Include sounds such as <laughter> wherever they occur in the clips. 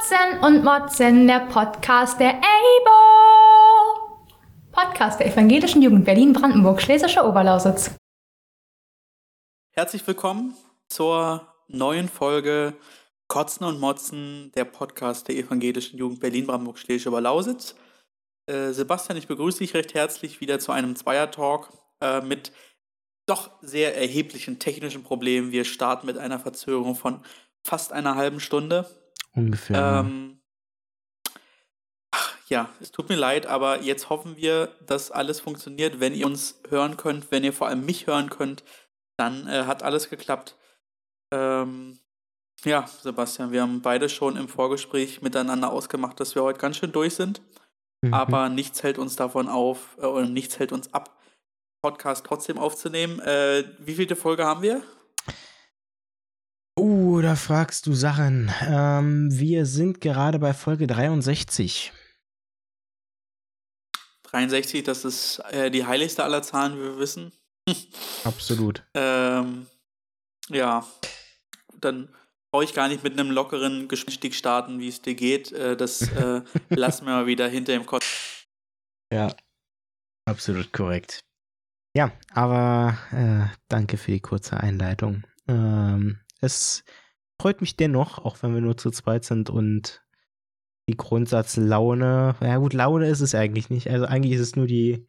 Kotzen und Motzen, der Podcast der EIBO. Podcast der Evangelischen Jugend Berlin-Brandenburg, Schlesische Oberlausitz. Herzlich willkommen zur neuen Folge Kotzen und Motzen, der Podcast der Evangelischen Jugend Berlin-Brandenburg, Schlesische Oberlausitz. Äh, Sebastian, ich begrüße dich recht herzlich wieder zu einem Zweier-Talk äh, mit doch sehr erheblichen technischen Problemen. Wir starten mit einer Verzögerung von fast einer halben Stunde. Ungefähr. Ähm, ach, ja, es tut mir leid, aber jetzt hoffen wir, dass alles funktioniert. Wenn ihr uns hören könnt, wenn ihr vor allem mich hören könnt, dann äh, hat alles geklappt. Ähm, ja, Sebastian, wir haben beide schon im Vorgespräch miteinander ausgemacht, dass wir heute ganz schön durch sind. Mhm. Aber nichts hält uns davon auf, äh, oder nichts hält uns ab, Podcast trotzdem aufzunehmen. Äh, wie viele Folge haben wir? Oh, da fragst du Sachen. Ähm, wir sind gerade bei Folge 63. 63, das ist äh, die heiligste aller Zahlen, wie wir wissen. <laughs> Absolut. ähm, ja, dann brauche ich gar nicht mit einem lockeren Gespräch starten, wie es dir geht. Äh, das äh, <laughs> lassen wir mal wieder hinter dem Kopf. Ja, absolut korrekt. Ja, aber äh, danke für die kurze Einleitung. Ähm, es freut mich dennoch, auch wenn wir nur zu zweit sind und die Grundsatzlaune, ja gut, Laune ist es eigentlich nicht. Also eigentlich ist es nur die.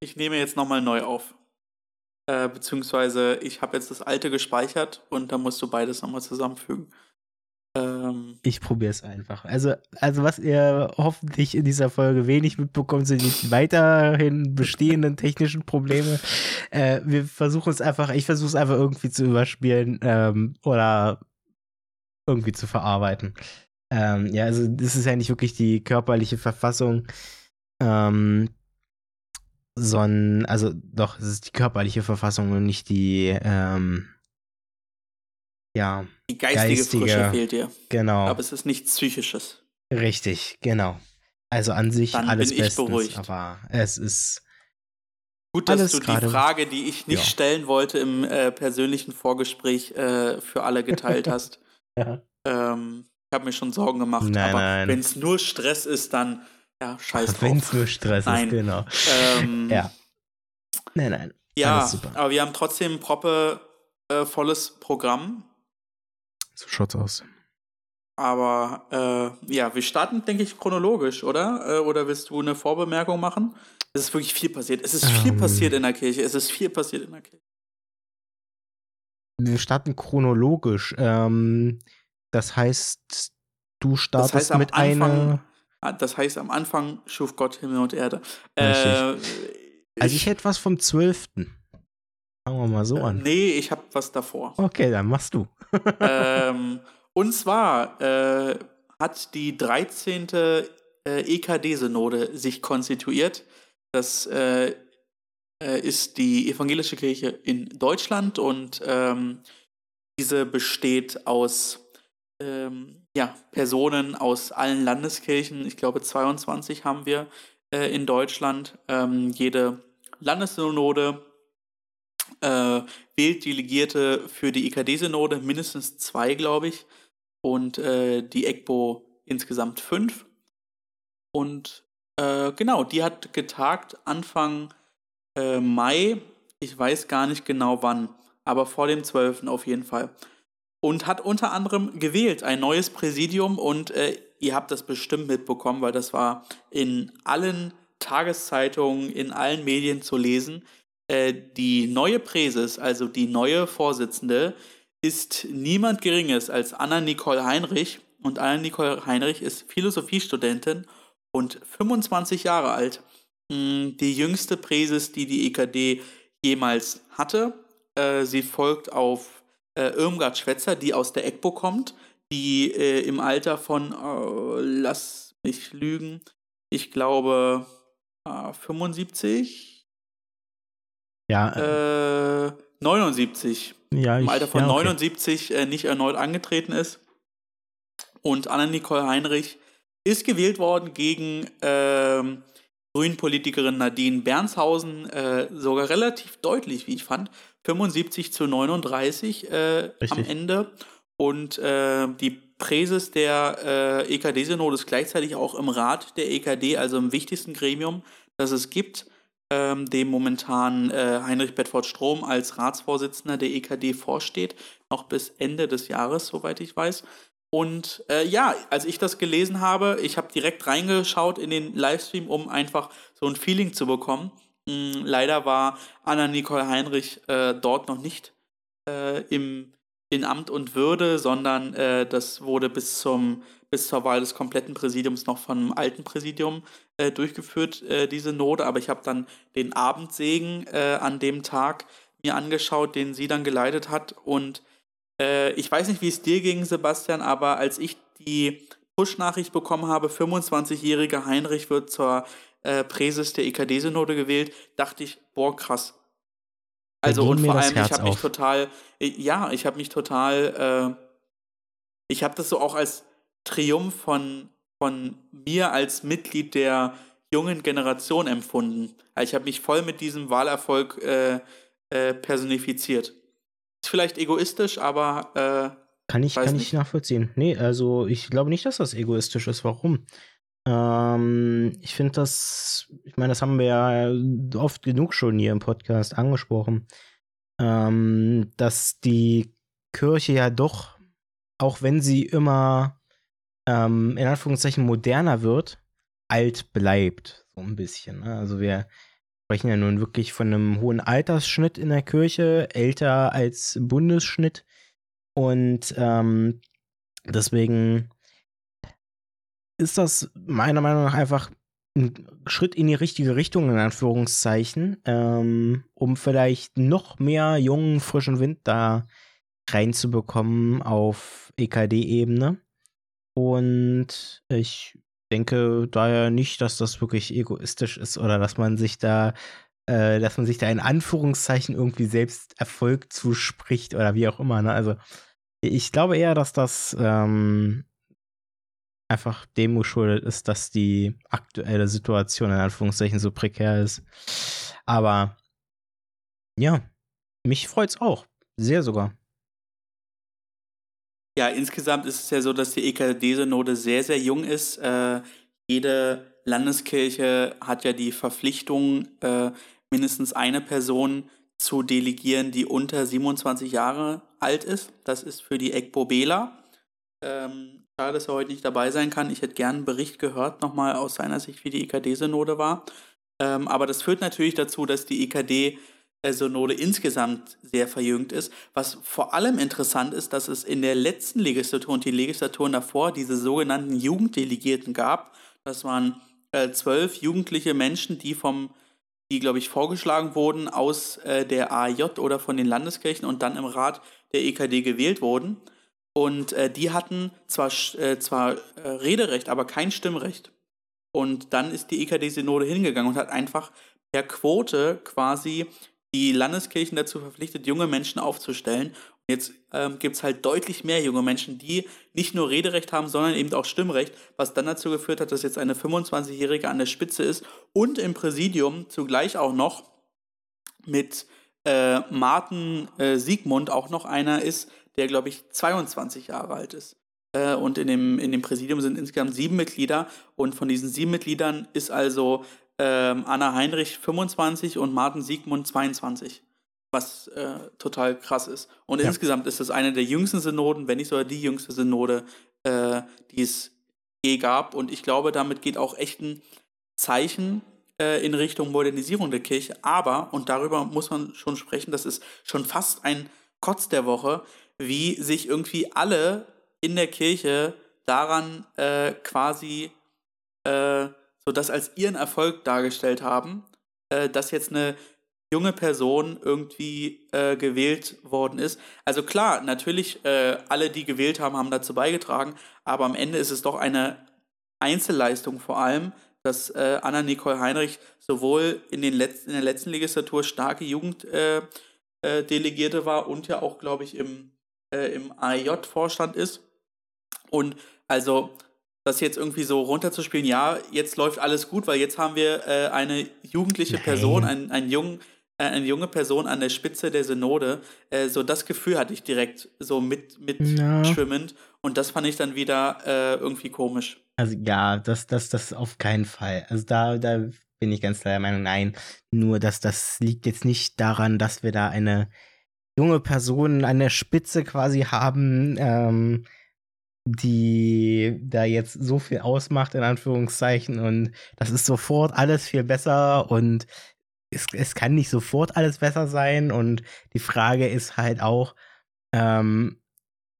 Ich nehme jetzt nochmal neu auf. Äh, beziehungsweise ich habe jetzt das alte gespeichert und da musst du beides nochmal zusammenfügen. Ähm, ich probiere es einfach. Also, also, was ihr hoffentlich in dieser Folge wenig mitbekommt, sind die weiterhin bestehenden technischen Probleme. <laughs> Äh, wir versuchen es einfach, ich versuche es einfach irgendwie zu überspielen ähm, oder irgendwie zu verarbeiten. Ähm, ja, also das ist ja nicht wirklich die körperliche Verfassung. Ähm, sondern, also doch, es ist die körperliche Verfassung und nicht die, ähm, ja. Die geistige, geistige Frische fehlt dir. Genau. Aber es ist nichts Psychisches. Richtig, genau. Also an sich Dann alles bin ich bestens, beruhigt. aber es ist Gut, dass du die Frage, die ich nicht ja. stellen wollte, im äh, persönlichen Vorgespräch äh, für alle geteilt <laughs> hast. ja. ähm, ich habe mir schon Sorgen gemacht, nein, aber wenn es nur Stress ist, dann ja, scheiß drauf. Wenn es nur Stress nein. ist, genau. Ähm, <laughs> ja. Nein, nein. Ja, aber wir haben trotzdem ein proppe äh, volles Programm. So schaut's aus. Aber äh, ja, wir starten, denke ich, chronologisch, oder? Äh, oder willst du eine Vorbemerkung machen? Es ist wirklich viel passiert. Es ist viel ähm, passiert in der Kirche. Es ist viel passiert in der Kirche. Wir starten chronologisch. Ähm, das heißt, du startest das heißt, mit Anfang, einer. Ah, das heißt, am Anfang schuf Gott Himmel und Erde. Äh, also ich, ich hätte was vom 12. Fangen wir mal so an. Nee, ich habe was davor. Okay, dann machst du. <laughs> ähm, und zwar äh, hat die 13. Äh, EKD-Synode sich konstituiert. Das äh, äh, ist die evangelische Kirche in Deutschland und ähm, diese besteht aus ähm, ja, Personen aus allen Landeskirchen. Ich glaube, 22 haben wir äh, in Deutschland. Ähm, jede Landessynode äh, wählt Delegierte für die IKD-Synode, mindestens zwei, glaube ich, und äh, die EGBO insgesamt fünf. Und äh, genau, die hat getagt Anfang äh, Mai, ich weiß gar nicht genau wann, aber vor dem 12. auf jeden Fall. Und hat unter anderem gewählt ein neues Präsidium und äh, ihr habt das bestimmt mitbekommen, weil das war in allen Tageszeitungen, in allen Medien zu lesen. Äh, die neue Präses, also die neue Vorsitzende, ist niemand Geringes als Anna-Nicole Heinrich. Und Anna-Nicole Heinrich ist Philosophiestudentin und 25 Jahre alt. Hm, die jüngste Präses, die die EKD jemals hatte. Äh, sie folgt auf äh, Irmgard Schwetzer, die aus der EGBO kommt, die im Alter von, lass mich lügen, ich glaube 75, ja. Äh, 79. Ja, ich, Im Alter von ja, okay. 79 äh, nicht erneut angetreten ist. Und Anna-Nicole Heinrich ist gewählt worden gegen ähm, Grünen-Politikerin Nadine Bernshausen, äh, sogar relativ deutlich, wie ich fand. 75 zu 39 äh, am Ende. Und äh, die Präses der äh, EKD-Synode ist gleichzeitig auch im Rat der EKD, also im wichtigsten Gremium, das es gibt, ähm, dem momentan äh, Heinrich Bedford Strom als Ratsvorsitzender der EKD vorsteht, noch bis Ende des Jahres, soweit ich weiß. Und äh, ja, als ich das gelesen habe, ich habe direkt reingeschaut in den Livestream, um einfach so ein Feeling zu bekommen. Hm, leider war Anna-Nicole Heinrich äh, dort noch nicht äh, im, in Amt und Würde, sondern äh, das wurde bis, zum, bis zur Wahl des kompletten Präsidiums noch vom alten Präsidium äh, durchgeführt, äh, diese Note. Aber ich habe dann den Abendsegen an dem Tag mir angeschaut, den sie dann geleitet hat und äh, ich weiß nicht, wie es dir ging, Sebastian, aber als ich die Push-Nachricht bekommen habe, 25-jähriger Heinrich wird zur äh, Präses der EKD-Synode gewählt, dachte ich, boah, krass. Also und vor allem, ich habe mich total, äh, ja, ich habe mich total, äh, ich habe das so auch als Triumph von, von mir als Mitglied der jungen Generation empfunden. Also ich habe mich voll mit diesem Wahlerfolg äh, äh, personifiziert. Ist vielleicht egoistisch, aber. Äh, kann ich, kann ich nachvollziehen. Nee, also ich glaube nicht, dass das egoistisch ist. Warum? Ähm, ich finde das, ich meine, das haben wir ja oft genug schon hier im Podcast angesprochen, ähm, dass die Kirche ja doch, auch wenn sie immer ähm, in Anführungszeichen moderner wird, alt bleibt. So ein bisschen. Ne? Also wir sprechen ja nun wirklich von einem hohen Altersschnitt in der Kirche, älter als Bundesschnitt. Und ähm, deswegen ist das meiner Meinung nach einfach ein Schritt in die richtige Richtung, in Anführungszeichen, ähm, um vielleicht noch mehr jungen, frischen Wind da reinzubekommen auf EKD-Ebene. Und ich denke daher nicht, dass das wirklich egoistisch ist oder dass man sich da, äh, dass man sich da in Anführungszeichen irgendwie selbst Erfolg zuspricht oder wie auch immer. Ne? Also ich glaube eher, dass das ähm, einfach dem geschuldet ist, dass die aktuelle Situation in Anführungszeichen so prekär ist. Aber ja, mich freut's auch. Sehr sogar. Ja, insgesamt ist es ja so, dass die EKD-Synode sehr, sehr jung ist. Äh, jede Landeskirche hat ja die Verpflichtung, äh, mindestens eine Person zu delegieren, die unter 27 Jahre alt ist. Das ist für die EGBO Bela. Ähm, schade, dass er heute nicht dabei sein kann. Ich hätte gern einen Bericht gehört, nochmal aus seiner Sicht, wie die EKD-Synode war. Ähm, aber das führt natürlich dazu, dass die EKD Synode insgesamt sehr verjüngt ist. Was vor allem interessant ist, dass es in der letzten Legislatur und die Legislaturen davor diese sogenannten Jugenddelegierten gab. Das waren äh, zwölf jugendliche Menschen, die vom, die glaube ich vorgeschlagen wurden aus äh, der AJ oder von den Landeskirchen und dann im Rat der EKD gewählt wurden. Und äh, die hatten zwar, äh, zwar äh, Rederecht, aber kein Stimmrecht. Und dann ist die EKD-Synode hingegangen und hat einfach per Quote quasi die Landeskirchen dazu verpflichtet, junge Menschen aufzustellen. Und jetzt ähm, gibt es halt deutlich mehr junge Menschen, die nicht nur Rederecht haben, sondern eben auch Stimmrecht, was dann dazu geführt hat, dass jetzt eine 25-Jährige an der Spitze ist und im Präsidium zugleich auch noch mit äh, Martin äh, Siegmund auch noch einer ist, der, glaube ich, 22 Jahre alt ist. Äh, und in dem, in dem Präsidium sind insgesamt sieben Mitglieder. Und von diesen sieben Mitgliedern ist also ähm, Anna Heinrich 25 und Martin Siegmund 22. Was äh, total krass ist. Und ja. insgesamt ist es eine der jüngsten Synoden, wenn nicht sogar die jüngste Synode, äh, die es je gab. Und ich glaube, damit geht auch echt ein Zeichen äh, in Richtung Modernisierung der Kirche. Aber, und darüber muss man schon sprechen, das ist schon fast ein Kotz der Woche, wie sich irgendwie alle in der Kirche daran äh, quasi äh, so das als ihren Erfolg dargestellt haben, äh, dass jetzt eine junge Person irgendwie äh, gewählt worden ist. Also klar, natürlich, äh, alle, die gewählt haben, haben dazu beigetragen, aber am Ende ist es doch eine Einzelleistung vor allem, dass äh, Anna-Nicole Heinrich sowohl in, den letzten, in der letzten Legislatur starke Jugenddelegierte äh, äh, war und ja auch, glaube ich, im, im AIJ-Vorstand ist. Und also das jetzt irgendwie so runterzuspielen, ja, jetzt läuft alles gut, weil jetzt haben wir äh, eine jugendliche Nein. Person, einen, einen jungen, äh, eine junge Person an der Spitze der Synode. Äh, so das Gefühl hatte ich direkt so mit, mit ja. schwimmend. Und das fand ich dann wieder äh, irgendwie komisch. Also ja, das, das, das auf keinen Fall. Also da, da bin ich ganz klar der Meinung, nein. Nur, dass das liegt jetzt nicht daran, dass wir da eine junge Person an der Spitze quasi haben, ähm, die da jetzt so viel ausmacht, in Anführungszeichen. Und das ist sofort alles viel besser und es, es kann nicht sofort alles besser sein. Und die Frage ist halt auch, ähm,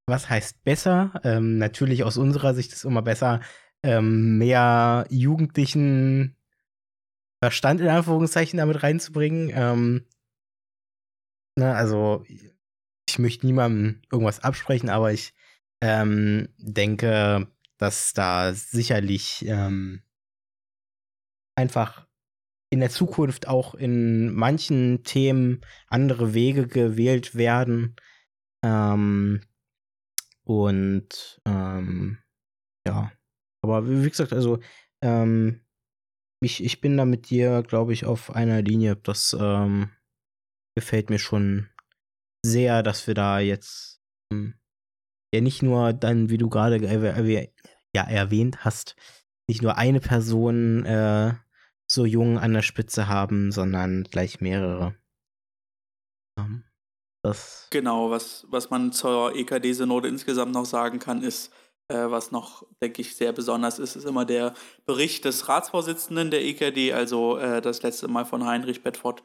was heißt besser? Ähm, natürlich aus unserer Sicht ist immer besser, ähm, mehr jugendlichen Verstand in Anführungszeichen damit reinzubringen. Ähm, na, also ich möchte niemandem irgendwas absprechen, aber ich ähm, denke, dass da sicherlich ähm, einfach in der Zukunft auch in manchen Themen andere Wege gewählt werden. Ähm, und ähm, ja, aber wie, gesagt, also ähm, ich, ich bin da mit dir, glaube ich, auf einer Linie. Das ähm, gefällt mir schon sehr, dass wir da jetzt ähm, ja nicht nur dann, wie du gerade ja, erwähnt hast, nicht nur eine Person äh, so jung an der Spitze haben, sondern gleich mehrere. Ähm, das genau, was, was man zur EKD-Synode insgesamt noch sagen kann, ist, äh, was noch, denke ich, sehr besonders ist, ist immer der Bericht des Ratsvorsitzenden der EKD, also äh, das letzte Mal von Heinrich Bedford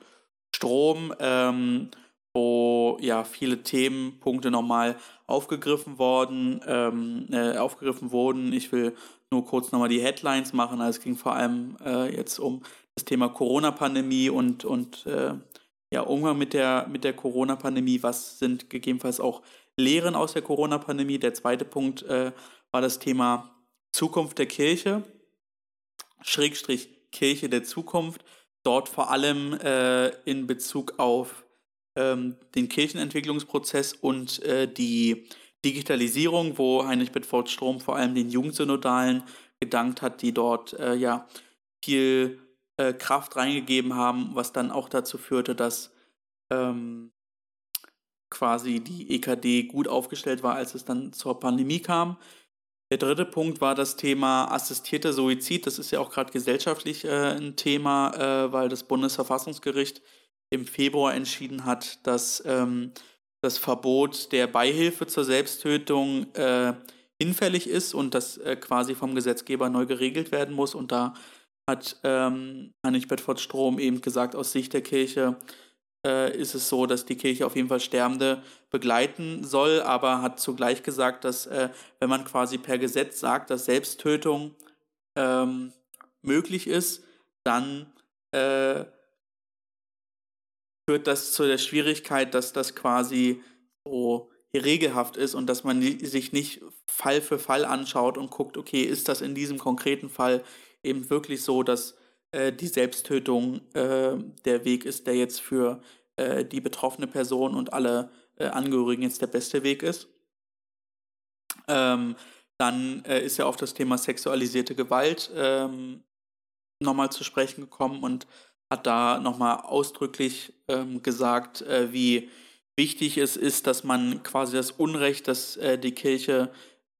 Strom, ähm, wo ja viele Themenpunkte nochmal aufgegriffen worden, ähm, äh, aufgegriffen wurden. Ich will nur kurz nochmal die Headlines machen. Also es ging vor allem äh, jetzt um das Thema Corona-Pandemie und, und äh, ja, Umgang mit der, mit der Corona-Pandemie. Was sind gegebenenfalls auch Lehren aus der Corona-Pandemie? Der zweite Punkt äh, war das Thema Zukunft der Kirche, Schrägstrich Kirche der Zukunft. Dort vor allem äh, in Bezug auf ähm, den Kirchenentwicklungsprozess und äh, die Digitalisierung, wo Heinrich Bedford Strom vor allem den Jugendsynodalen gedankt hat, die dort äh, ja viel äh, Kraft reingegeben haben, was dann auch dazu führte, dass ähm, quasi die EKD gut aufgestellt war, als es dann zur Pandemie kam. Der dritte Punkt war das Thema assistierter Suizid. Das ist ja auch gerade gesellschaftlich äh, ein Thema, äh, weil das Bundesverfassungsgericht im Februar entschieden hat, dass ähm, das Verbot der Beihilfe zur Selbsttötung äh, hinfällig ist und das äh, quasi vom Gesetzgeber neu geregelt werden muss. Und da hat ähm, Heinrich Bedford Strom eben gesagt, aus Sicht der Kirche äh, ist es so, dass die Kirche auf jeden Fall Sterbende begleiten soll, aber hat zugleich gesagt, dass äh, wenn man quasi per Gesetz sagt, dass Selbsttötung ähm, möglich ist, dann äh, führt das zu der Schwierigkeit, dass das quasi so regelhaft ist und dass man sich nicht Fall für Fall anschaut und guckt, okay, ist das in diesem konkreten Fall eben wirklich so, dass äh, die Selbsttötung äh, der Weg ist, der jetzt für äh, die betroffene Person und alle äh, Angehörigen jetzt der beste Weg ist. Ähm, dann äh, ist ja auf das Thema sexualisierte Gewalt ähm, nochmal zu sprechen gekommen und hat da nochmal ausdrücklich ähm, gesagt, äh, wie wichtig es ist, dass man quasi das Unrecht, das äh, die Kirche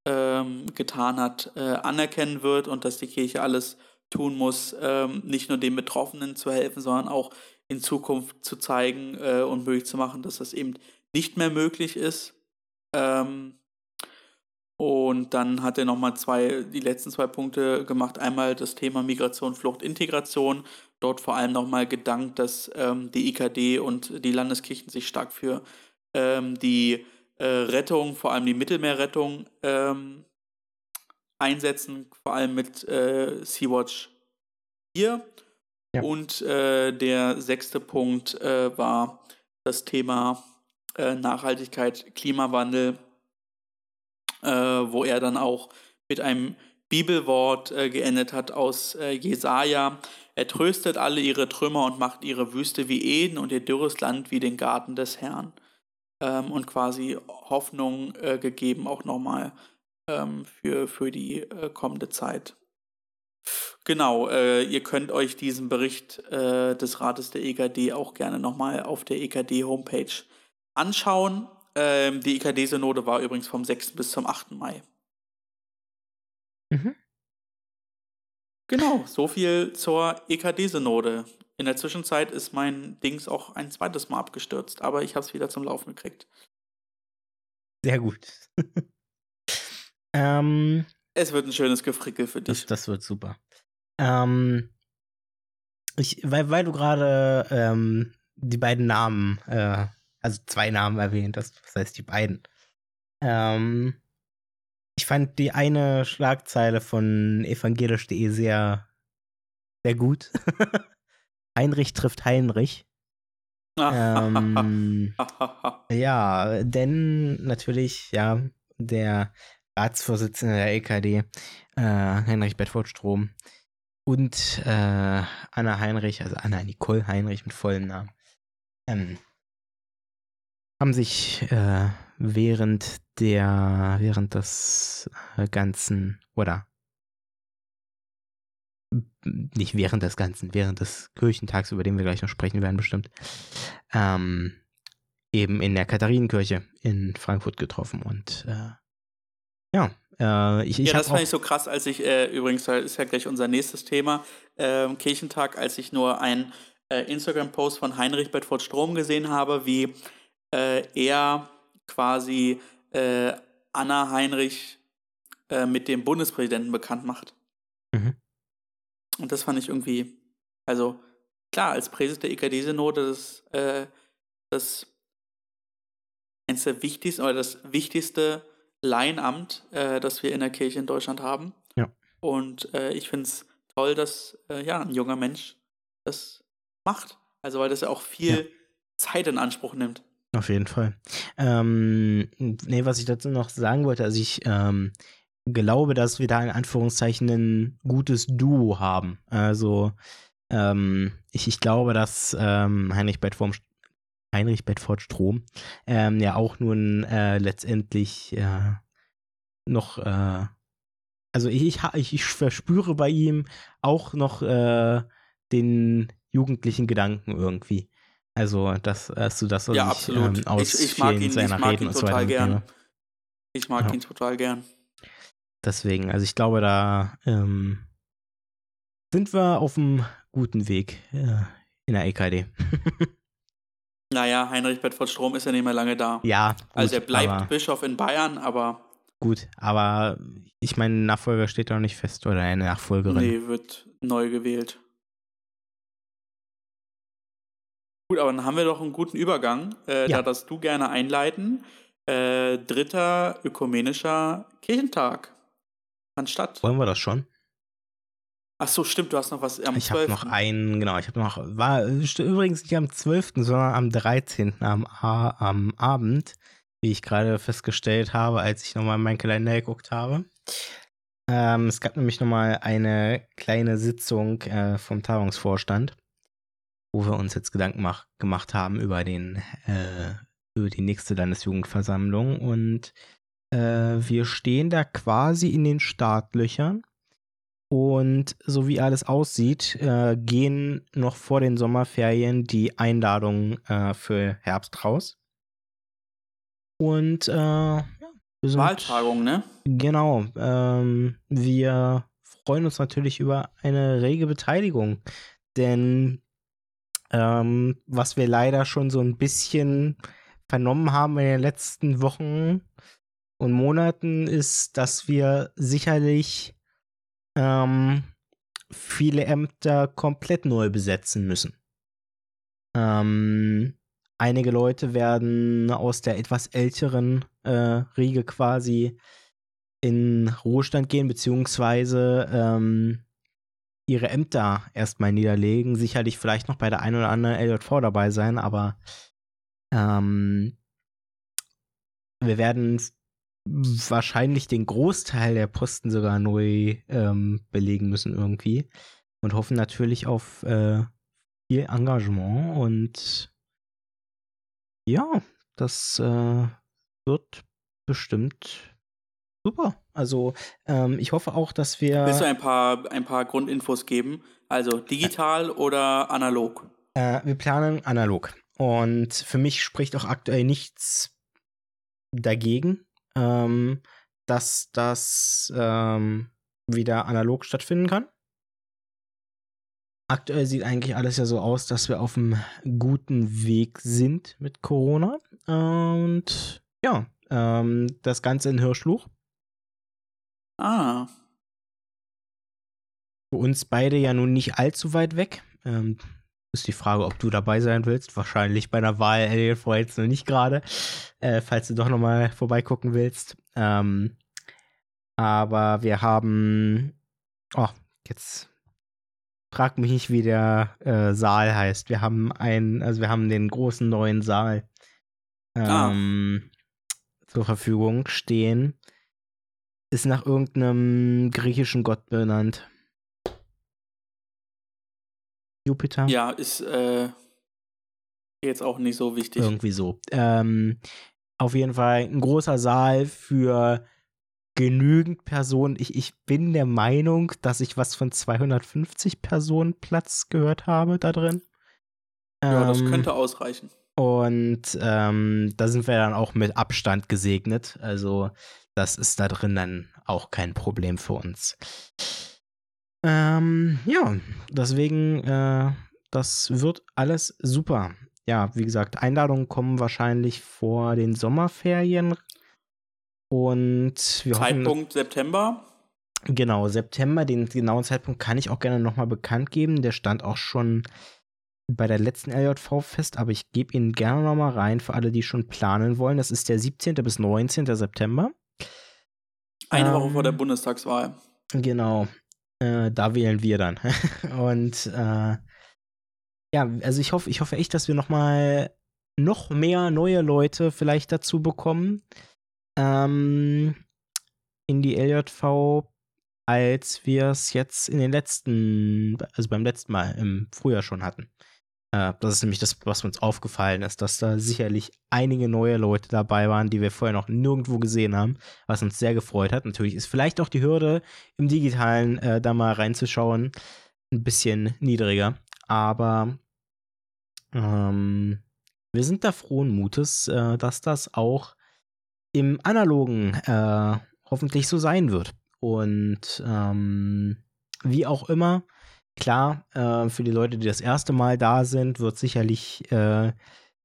ähm, getan hat, äh, anerkennen wird und dass die Kirche alles tun muss, ähm, nicht nur den Betroffenen zu helfen, sondern auch in Zukunft zu zeigen äh, und möglich zu machen, dass das eben nicht mehr möglich ist. Ähm, und dann hat er nochmal zwei, die letzten zwei Punkte gemacht. Einmal das Thema Migration, Flucht, Integration. Dort vor allem nochmal gedankt, dass ähm, die IKD und die Landeskirchen sich stark für ähm, die äh, Rettung, vor allem die Mittelmeerrettung, ähm, einsetzen, vor allem mit äh, Sea-Watch 4. Ja. Und äh, der sechste Punkt äh, war das Thema äh, Nachhaltigkeit, Klimawandel äh, wo er dann auch mit einem Bibelwort äh, geendet hat aus äh, Jesaja. Er tröstet alle ihre Trümmer und macht ihre Wüste wie Eden und ihr dürres Land wie den Garten des Herrn. Ähm, und quasi Hoffnung äh, gegeben, auch nochmal ähm, für, für die äh, kommende Zeit. Genau, äh, ihr könnt euch diesen Bericht äh, des Rates der EKD auch gerne nochmal auf der EKD-Homepage anschauen. Ähm, die EKD-Synode war übrigens vom 6. bis zum 8. Mai. Mhm. Genau, so viel zur EKD-Synode. In der Zwischenzeit ist mein Dings auch ein zweites Mal abgestürzt, aber ich habe es wieder zum Laufen gekriegt. Sehr gut. <laughs> ähm, es wird ein schönes Gefrickel für dich. Das, das wird super. Ähm, ich, weil, weil du gerade ähm, die beiden Namen, äh, also zwei Namen erwähnt das heißt die beiden. Ähm, ich fand die eine Schlagzeile von evangelisch.de sehr, sehr gut. <laughs> Heinrich trifft Heinrich. <laughs> ähm, ja, denn natürlich, ja, der Ratsvorsitzende der EKD, äh, Heinrich Bedford-Strom und äh, Anna Heinrich, also Anna Nicole Heinrich mit vollem Namen, ähm, haben sich äh, während der, während des äh, ganzen, oder nicht während des Ganzen, während des Kirchentags, über den wir gleich noch sprechen werden, bestimmt, ähm, eben in der Katharinenkirche in Frankfurt getroffen. Und äh, ja, äh, ich, ich Ja, das fand ich so krass, als ich, äh, übrigens, das ist ja gleich unser nächstes Thema, ähm, Kirchentag, als ich nur ein äh, Instagram-Post von Heinrich Bedford Strom gesehen habe, wie äh, er quasi äh, Anna Heinrich äh, mit dem Bundespräsidenten bekannt macht. Mhm. Und das fand ich irgendwie, also klar, als Präsident der EKD-Synode, das, äh, das eines der wichtigsten oder das wichtigste Laienamt, äh, das wir in der Kirche in Deutschland haben. Ja. Und äh, ich finde es toll, dass äh, ja, ein junger Mensch das macht. Also weil das ja auch viel ja. Zeit in Anspruch nimmt. Auf jeden Fall. Ähm, nee, was ich dazu noch sagen wollte, also ich ähm, glaube, dass wir da in Anführungszeichen ein gutes Duo haben. Also ähm, ich, ich glaube, dass ähm, Heinrich Bedford, Heinrich Bedford Strom ähm, ja auch nun äh, letztendlich äh, noch, äh, also ich, ich, ich verspüre bei ihm auch noch äh, den jugendlichen Gedanken irgendwie. Also, das, dass du das so ja, absolut. Ähm, aus ich, ich mag ihn, ich mag ihn total gern. Ich mag ja. ihn total gern. Deswegen, also ich glaube, da ähm, sind wir auf einem guten Weg äh, in der EKD. <laughs> naja, Heinrich Bedford Strom ist ja nicht mehr lange da. Ja. Gut, also er bleibt Bischof in Bayern, aber. Gut, aber ich meine, Nachfolger steht doch nicht fest oder eine Nachfolgerin. Nee, wird neu gewählt. Gut, aber dann haben wir doch einen guten Übergang. Äh, ja. Da darfst du gerne einleiten. Äh, dritter ökumenischer Kirchentag fand statt. Wollen wir das schon? Ach so, stimmt, du hast noch was am ich 12. Ich habe noch einen, genau, ich habe noch, war übrigens nicht am 12., sondern am 13. am, am Abend, wie ich gerade festgestellt habe, als ich nochmal in meinen Kalender geguckt habe. Ähm, es gab nämlich nochmal eine kleine Sitzung äh, vom Tagungsvorstand wo wir uns jetzt Gedanken mach, gemacht haben über den äh, über die nächste Landesjugendversammlung und äh, wir stehen da quasi in den Startlöchern und so wie alles aussieht, äh, gehen noch vor den Sommerferien die Einladungen äh, für Herbst raus. Und äh, ja, wir sind, Wahltagung, ne? Genau. Ähm, wir freuen uns natürlich über eine rege Beteiligung, denn ähm, was wir leider schon so ein bisschen vernommen haben in den letzten Wochen und Monaten, ist, dass wir sicherlich ähm, viele Ämter komplett neu besetzen müssen. Ähm, einige Leute werden aus der etwas älteren äh, Riege quasi in Ruhestand gehen, beziehungsweise ähm, ihre Ämter erstmal niederlegen. Sicherlich vielleicht noch bei der einen oder anderen LJV dabei sein, aber ähm, wir werden wahrscheinlich den Großteil der Posten sogar neu ähm, belegen müssen irgendwie und hoffen natürlich auf äh, viel Engagement und ja, das äh, wird bestimmt super. Also ähm, ich hoffe auch, dass wir. Willst du ein paar, ein paar Grundinfos geben? Also digital oder analog? Äh, wir planen analog. Und für mich spricht auch aktuell nichts dagegen, ähm, dass das ähm, wieder analog stattfinden kann. Aktuell sieht eigentlich alles ja so aus, dass wir auf einem guten Weg sind mit Corona. Und ja, ähm, das Ganze in Hirschluch. Ah. Für uns beide ja nun nicht allzu weit weg. Ähm, ist die Frage, ob du dabei sein willst. Wahrscheinlich bei einer Wahl LV jetzt noch nicht gerade. Äh, falls du doch nochmal vorbeigucken willst. Ähm, aber wir haben. Oh, jetzt frag mich nicht, wie der äh, Saal heißt. Wir haben einen, also wir haben den großen neuen Saal Ah. ähm, zur Verfügung stehen. Ist nach irgendeinem griechischen Gott benannt. Jupiter? Ja, ist äh, jetzt auch nicht so wichtig. Irgendwie so. Ähm, auf jeden Fall ein großer Saal für genügend Personen. Ich, ich bin der Meinung, dass ich was von 250 Personen Platz gehört habe da drin. Ja, das Ähm, könnte ausreichen. Und ähm, da sind wir dann auch mit Abstand gesegnet. Also das ist da drin dann auch kein Problem für uns. Ähm, ja, deswegen, äh, das wird alles super. Ja, wie gesagt, Einladungen kommen wahrscheinlich vor den Sommerferien. Und wir hoffen, Zeitpunkt September. Genau, September, den genauen Zeitpunkt kann ich auch gerne nochmal bekannt geben. Der stand auch schon bei der letzten LJV fest, aber ich gebe ihn gerne nochmal rein für alle, die schon planen wollen. Das ist der 17. bis 19. September. Eine Ähm, Woche vor der Bundestagswahl. Genau. Äh, da wählen wir dann. <laughs> Und äh, ja, also ich hoffe, ich hoffe echt, dass wir nochmal noch mehr neue Leute vielleicht dazu bekommen ähm, in die LJV, als wir es jetzt in den letzten, also beim letzten Mal im Frühjahr schon hatten. Äh, das ist nämlich das, was uns aufgefallen ist, dass da sicherlich einige neue Leute dabei waren, die wir vorher noch nirgendwo gesehen haben, was uns sehr gefreut hat. Natürlich ist vielleicht auch die Hürde, im Digitalen äh, da mal reinzuschauen, ein bisschen niedriger. Aber ähm, wir sind da frohen Mutes, äh, dass das auch im Analogen äh, hoffentlich so sein wird. Und ähm, wie auch immer, klar, äh, für die Leute, die das erste Mal da sind, wird sicherlich äh,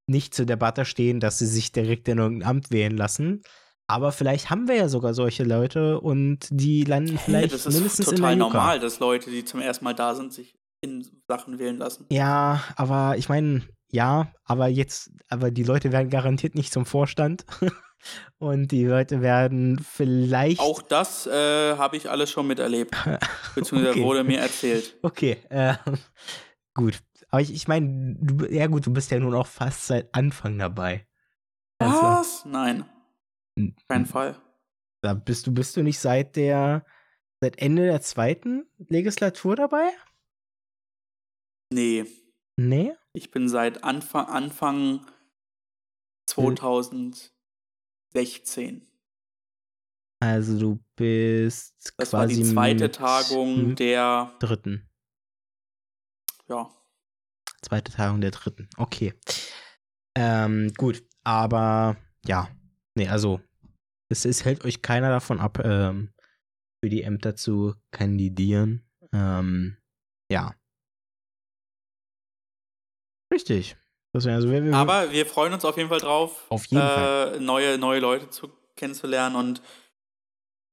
nicht zur Debatte stehen, dass sie sich direkt in irgendein Amt wählen lassen. Aber vielleicht haben wir ja sogar solche Leute und die landen Hey, vielleicht das ist mindestens in total der normal, dass Leute, die zum ersten Mal da sind, sich in Sachen wählen lassen. Ja, aber ich meine, ja, aber jetzt, aber die Leute werden garantiert nicht zum Vorstand. <laughs> Und die Leute werden vielleicht. Auch das äh, habe ich alles schon miterlebt. <laughs> Beziehungsweise Okay. wurde mir erzählt. Okay, äh, gut. Aber ich, ich meine, ja gut, du bist ja nun auch fast seit Anfang dabei. Also, Was? Nein, kein Fall. Da bist du, bist du nicht seit der, seit Ende der zweiten Legislatur dabei? Nee, Nee? ich bin seit Anfang, Anfang 2016. Also du bist Das war quasi die zweite Tagung der, dritten. ja, Zweite Tagung der dritten. Okay. Ähm, gut, aber ja. Nee, also es, es hält euch keiner davon ab, ähm, für die Ämter zu kandidieren. Ähm, ja. Richtig. Das wäre also, wer, wer, Aber wir freuen uns auf jeden Fall drauf, Auf jeden Fall. äh, neue, neue Leute zu, kennenzulernen. Und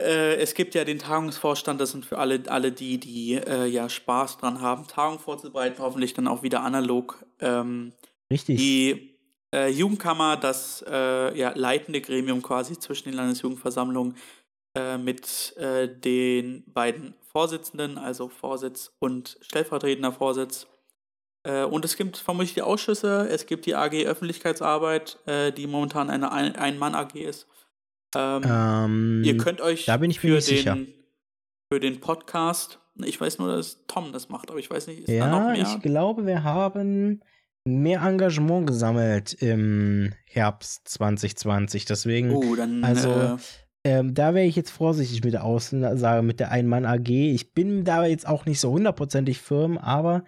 äh, es gibt ja den Tagungsvorstand, das sind für alle, alle die, die äh, ja Spaß dran haben, Tagungen vorzubereiten, hoffentlich dann auch wieder analog. Ähm, richtig. die äh, Jugendkammer, das äh, ja, leitende Gremium quasi zwischen den Landesjugendversammlungen äh, mit den beiden Vorsitzenden, also Vorsitz und stellvertretender Vorsitz. Äh, und es gibt vermutlich die Ausschüsse, es gibt die AG Öffentlichkeitsarbeit, äh, die momentan eine Ein- Ein-Mann-AG ist. Ähm, ähm, ihr könnt euch da bin ich für, nicht sicher. den, für den Podcast, ich weiß nur, dass Tom das macht, aber ich weiß nicht, ist da ja, noch mehr? ich glaube, wir haben mehr Engagement gesammelt im Herbst 2020. Deswegen Oh, dann Also, äh, ähm, da wäre ich jetzt vorsichtig mit der Aussage mit der Ein-Mann-AG. Ich bin da jetzt auch nicht so hundertprozentig firm, aber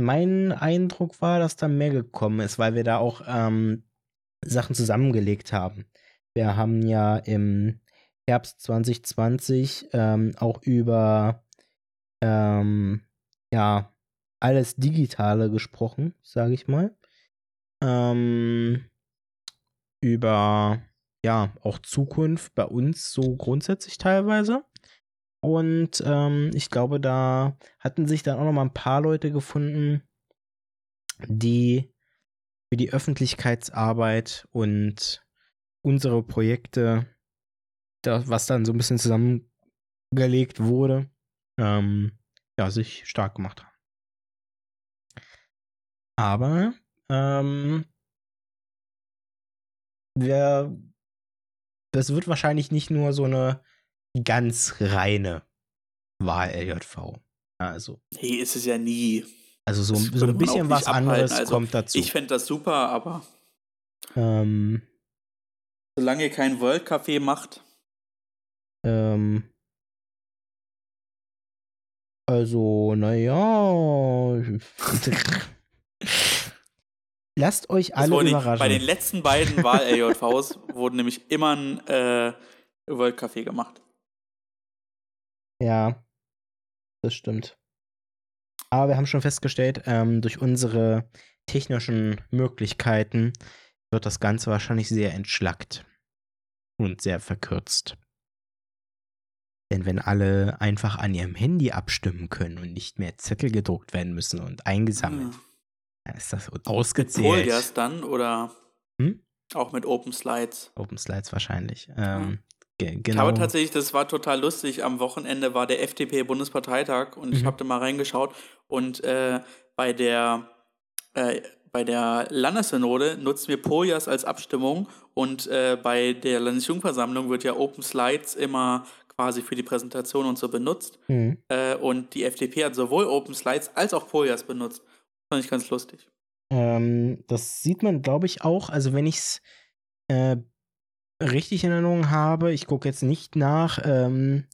mein Eindruck war, dass da mehr gekommen ist, weil wir da auch ähm, Sachen zusammengelegt haben. Wir haben ja im Herbst 2020 ähm, auch über ähm, ja alles Digitale gesprochen, sage ich mal. Ähm, über ja auch Zukunft bei uns so grundsätzlich teilweise. Und ähm, ich glaube, da hatten sich dann auch noch mal ein paar Leute gefunden, die für die Öffentlichkeitsarbeit und unsere Projekte, da, was dann so ein bisschen zusammengelegt wurde, ähm, ja, sich stark gemacht haben. Aber ähm, wir, das wird wahrscheinlich nicht nur so eine ganz reine Wahl-LJV. Also. Nee, ist es ja nie. Also so, so ein bisschen was anderes also, kommt dazu. Ich fände das super, aber ähm, solange ihr kein World Café macht. Ähm, also, naja. <laughs> Lasst euch alle überraschen. Bei den letzten beiden Wahl-LJVs wurden nämlich immer ein äh, World Café gemacht. Ja, das stimmt. Aber wir haben schon festgestellt, ähm, durch unsere technischen Möglichkeiten wird das Ganze wahrscheinlich sehr entschlackt und sehr verkürzt. Denn wenn alle einfach an ihrem Handy abstimmen können und nicht mehr Zettel gedruckt werden müssen und eingesammelt, hm. dann ist das ausgezählt. Mit Folias dann oder hm? auch mit Open Slides? Open Slides wahrscheinlich. Ähm, Genau. Aber tatsächlich, das war total lustig. Am Wochenende war der FDP-Bundesparteitag und mhm. ich habe da mal reingeschaut. Und äh, bei der äh, bei der Landessynode nutzen wir Pojas als Abstimmung und äh, bei der Landesjugendversammlung wird ja Open Slides immer quasi für die Präsentation und so benutzt. Mhm. Äh, und die FDP hat sowohl Open Slides als auch Pojas benutzt. Das fand ich ganz lustig. Ähm, das sieht man, glaube ich, auch. Also wenn ich es äh, richtig in Erinnerung habe, ich gucke jetzt nicht nach, ähm,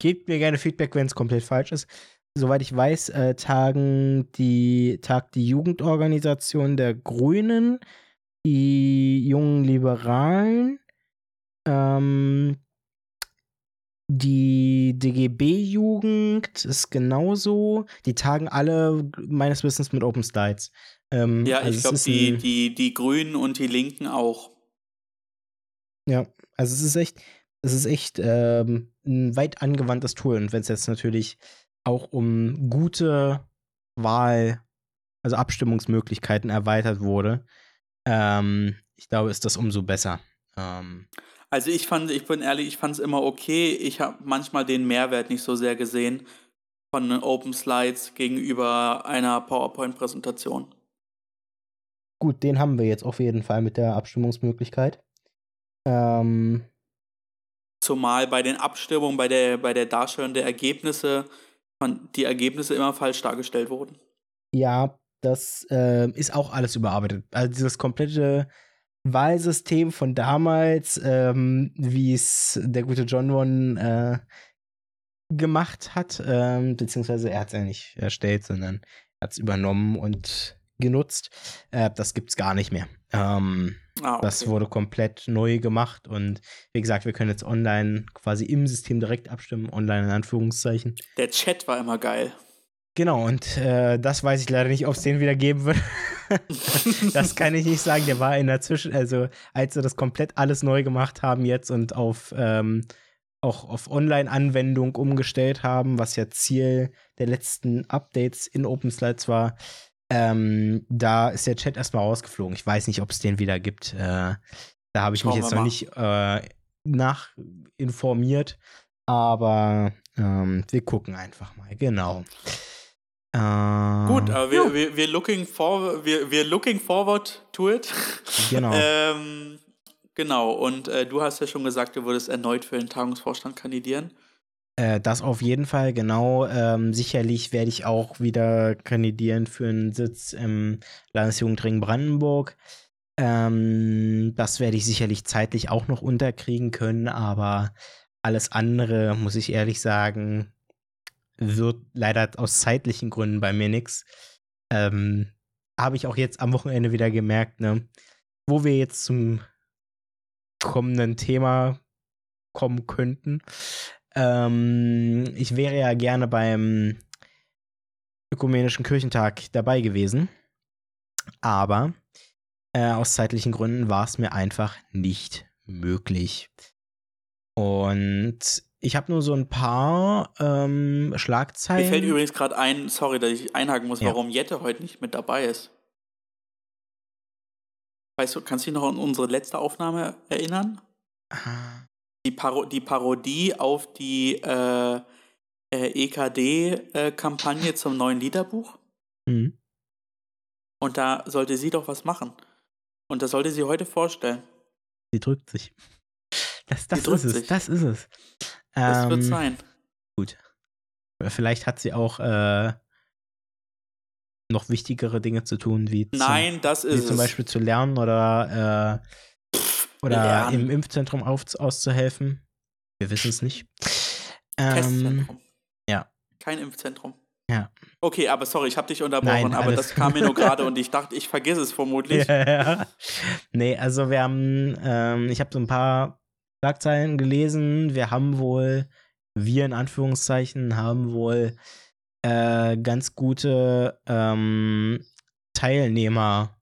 gebt mir gerne Feedback, wenn es komplett falsch ist. Soweit ich weiß, äh, tagen die, tagt die Jugendorganisation der Grünen, die jungen Liberalen, ähm, die DGB-Jugend ist genauso. Die tagen alle meines Wissens mit Open Slides. Ähm, ja, also ich glaube, die, die, die Grünen und die Linken auch. Ja, also es ist echt, es ist echt ähm, ein weit angewandtes Tool. Und wenn es jetzt natürlich auch um gute Wahl, also Abstimmungsmöglichkeiten erweitert wurde, ähm, ich glaube, ist das umso besser. Ähm, also ich fand, ich bin ehrlich, ich fand es immer okay. Ich habe manchmal den Mehrwert nicht so sehr gesehen von Open Slides gegenüber einer PowerPoint-Präsentation. Gut, den haben wir jetzt auf jeden Fall mit der Abstimmungsmöglichkeit. Ähm, Zumal bei den Abstimmungen, bei der, bei der Darstellung der Ergebnisse, die Ergebnisse immer falsch dargestellt wurden. Ja, das äh, ist auch alles überarbeitet. Also dieses komplette Wahlsystem von damals, ähm, wie es der gute John Ron äh, gemacht hat, ähm, beziehungsweise er hat es ja nicht erstellt, sondern er hat es übernommen und genutzt. Äh, das es gar nicht mehr. Ähm, ah, okay. Das wurde komplett neu gemacht und wie gesagt, wir können jetzt online quasi im System direkt abstimmen, online in Anführungszeichen. Der Chat war immer geil. Genau, und äh, das weiß ich leider nicht, ob es den wieder geben wird. <laughs> das kann ich nicht sagen. Der war in der Zwischen, also als sie das komplett alles neu gemacht haben jetzt und auf ähm, auch auf Online-Anwendung umgestellt haben, was ja Ziel der letzten Updates in OpenSlides war, ähm, da ist der Chat erstmal rausgeflogen. Ich weiß nicht, ob es den wieder gibt. Äh, da habe ich Schauen mich jetzt noch nicht äh, nachinformiert. Aber ähm, wir gucken einfach mal. Genau. Äh, Gut, aber wir, wir, wir, looking for, wir, wir looking forward to it. Genau. <laughs> ähm, genau, und äh, du hast ja schon gesagt, du würdest erneut für den Tagungsvorstand kandidieren. Äh, das auf jeden Fall, genau. Ähm, sicherlich werde ich auch wieder kandidieren für einen Sitz im Landesjugendring Brandenburg. Ähm, das werde ich sicherlich zeitlich auch noch unterkriegen können, aber alles andere, muss ich ehrlich sagen, wird leider aus zeitlichen Gründen bei mir nichts. Ähm, Habe ich auch jetzt am Wochenende wieder gemerkt, ne? Wo wir jetzt zum kommenden Thema kommen könnten. Ähm, ich wäre ja gerne beim Ökumenischen Kirchentag dabei gewesen. Aber äh, aus zeitlichen Gründen war es mir einfach nicht möglich. Und ich habe nur so ein paar ähm, Schlagzeilen. Mir fällt übrigens gerade ein, sorry, dass ich einhaken muss, Ja. warum Jette heute nicht mit dabei ist. Weißt du, kannst du dich noch an unsere letzte Aufnahme erinnern? Ah, Die, Paro die Parodie auf die äh, äh, EKD-Kampagne <laughs> zum neuen Liederbuch. hm. Und da sollte sie doch was machen. Und das sollte sie heute vorstellen. Sie drückt sich. Das, das drückt ist es. sich. Das ist es. Das wird Ähm, sein. Gut. Vielleicht hat sie auch äh, noch wichtigere Dinge zu tun, wie, Nein, zum, wie zum es. Beispiel zu lernen oder, äh, oder Lernen. im Impfzentrum auf, auszuhelfen. Wir wissen es nicht. Ähm, ja. Kein Impfzentrum. Ja. Okay, aber sorry, ich habe dich unterbrochen, Nein, aber das kam mir nur gerade und ich dachte, ich vergesse es vermutlich. Ja, ja. Nee, also wir haben, ähm, ich habe so ein paar Schlagzeilen gelesen. Wir haben wohl, wir in Anführungszeichen, haben wohl äh, ganz gute ähm, Teilnehmerquoten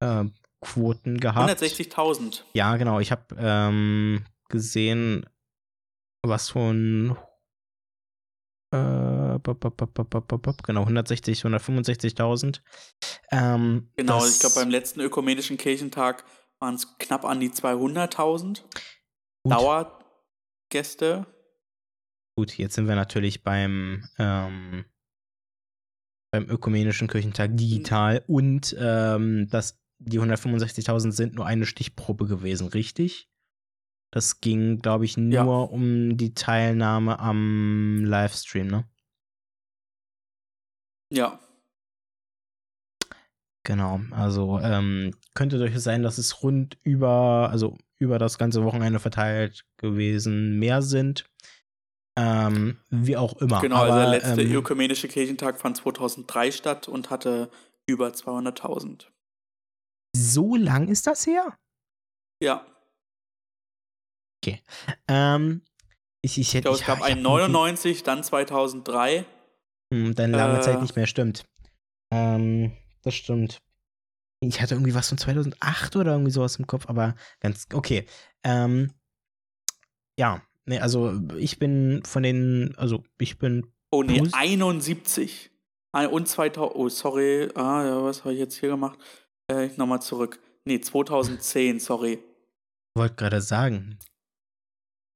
äh, Quoten gehabt. 160.000. Ja, genau. Ich habe ähm, gesehen, was von äh, bop, bop, bop, genau 160, 165.000. Ähm, Genau, ich glaube, beim letzten ökumenischen Kirchentag waren es knapp an die 200.000 Gut. Dauergäste. Gut, jetzt sind wir natürlich beim, ähm, beim Ökumenischen Kirchentag digital und ähm, das, die 165.000 sind nur eine Stichprobe gewesen, richtig? Das ging, glaube ich, nur Ja. um die Teilnahme am Livestream, ne? Ja, Genau, also ähm, könnte durchaus sein, dass es rund über, also über das ganze Wochenende verteilt gewesen mehr sind. Ähm, wie auch immer. genau. Aber, also der letzte ähm, ökumenische Kirchentag fand 2003 statt und hatte über 200.000. so lang ist das her? Ja, Ähm, ich, ich ich hätte glaube, es ich- gab ich einen hab irgendwie- 99, dann 2003. Hm, Dann lange Äh. Zeit nicht mehr, stimmt. Ähm, das stimmt. Ich hatte irgendwie was von 2008 oder irgendwie sowas im Kopf, aber ganz okay. Ähm, ja, nee, also ich bin von den, also ich bin Oh nee, Plus- 71. Ah, Und 2000, oh sorry, ah, ja, was habe ich jetzt hier gemacht? Äh, Nochmal zurück. Nee, 2010, sorry. wollte gerade sagen.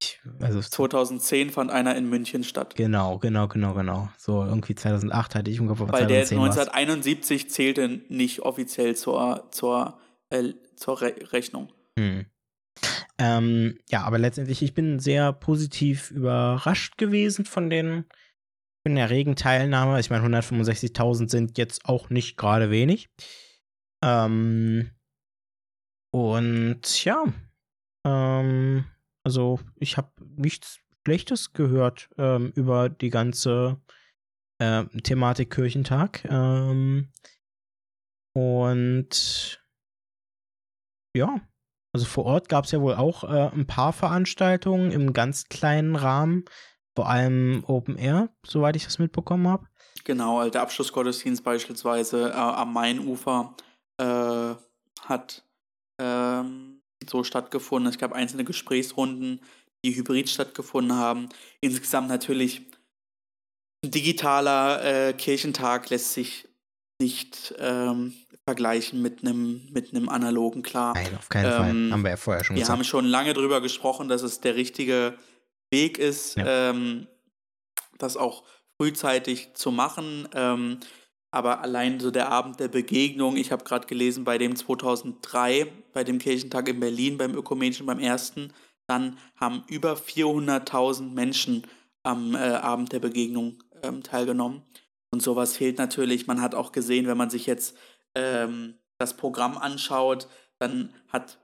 Ich, also 2010 fand einer in München statt. genau, genau, genau, genau. So irgendwie 2008 hatte ich im Kopf, Weil der 2010 war's. 1971 zählte nicht offiziell zur, zur, äh, zur Re Rechnung. Hm. Ähm, ja, aber letztendlich, ich bin sehr positiv überrascht gewesen von den von der regen Teilnahme. Ich meine, 165.000 sind jetzt auch nicht gerade wenig. Ähm, und ja, ähm, also ich habe nichts Schlechtes gehört ähm, über die ganze äh, Thematik Kirchentag. Ähm, und ja, also vor Ort gab es ja wohl auch äh, ein paar Veranstaltungen im ganz kleinen Rahmen, vor allem Open Air, soweit ich das mitbekommen habe. Genau, der Abschlussgottesdienst beispielsweise äh, am Mainufer äh, hat ähm, so stattgefunden. Es gab einzelne Gesprächsrunden, die hybrid stattgefunden haben. Insgesamt natürlich ein digitaler äh, Kirchentag lässt sich nicht ähm, vergleichen mit einem mit einem analogen, klar. Nein, auf keinen Ähm, Fall. Haben wir ja vorher schon Wir gesagt. haben schon lange darüber gesprochen, dass es der richtige Weg ist, Ja. ähm, das auch frühzeitig zu machen. Aber allein so der Abend der Begegnung, ich habe gerade gelesen, bei dem 2003, bei dem Kirchentag in Berlin, beim Ökumenischen, beim ersten, dann haben über 400.000 Menschen am äh, Abend der Begegnung ähm, teilgenommen. Und sowas fehlt natürlich. Man hat auch gesehen, wenn man sich jetzt ähm, das Programm anschaut, Dann hat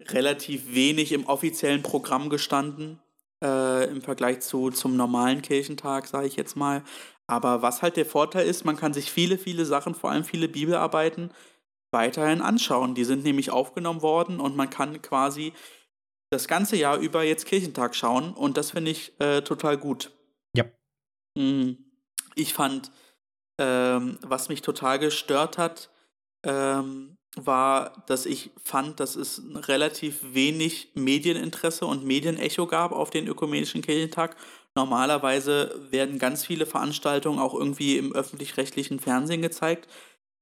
relativ wenig im offiziellen Programm gestanden, äh, im Vergleich zu, zum normalen Kirchentag, sage ich jetzt mal. Aber was halt der Vorteil ist, man kann sich viele, viele Sachen, vor allem viele Bibelarbeiten, weiterhin anschauen. Die sind nämlich aufgenommen worden und man kann quasi das ganze Jahr über jetzt Kirchentag schauen und das finde ich äh, total gut. Ja. Mhm. Ich fand, ähm, was mich total gestört hat, ähm, war, dass ich fand, dass es relativ wenig Medieninteresse und Medienecho gab auf den Ökumenischen Kirchentag. Normalerweise werden ganz viele Veranstaltungen auch irgendwie im öffentlich-rechtlichen Fernsehen gezeigt.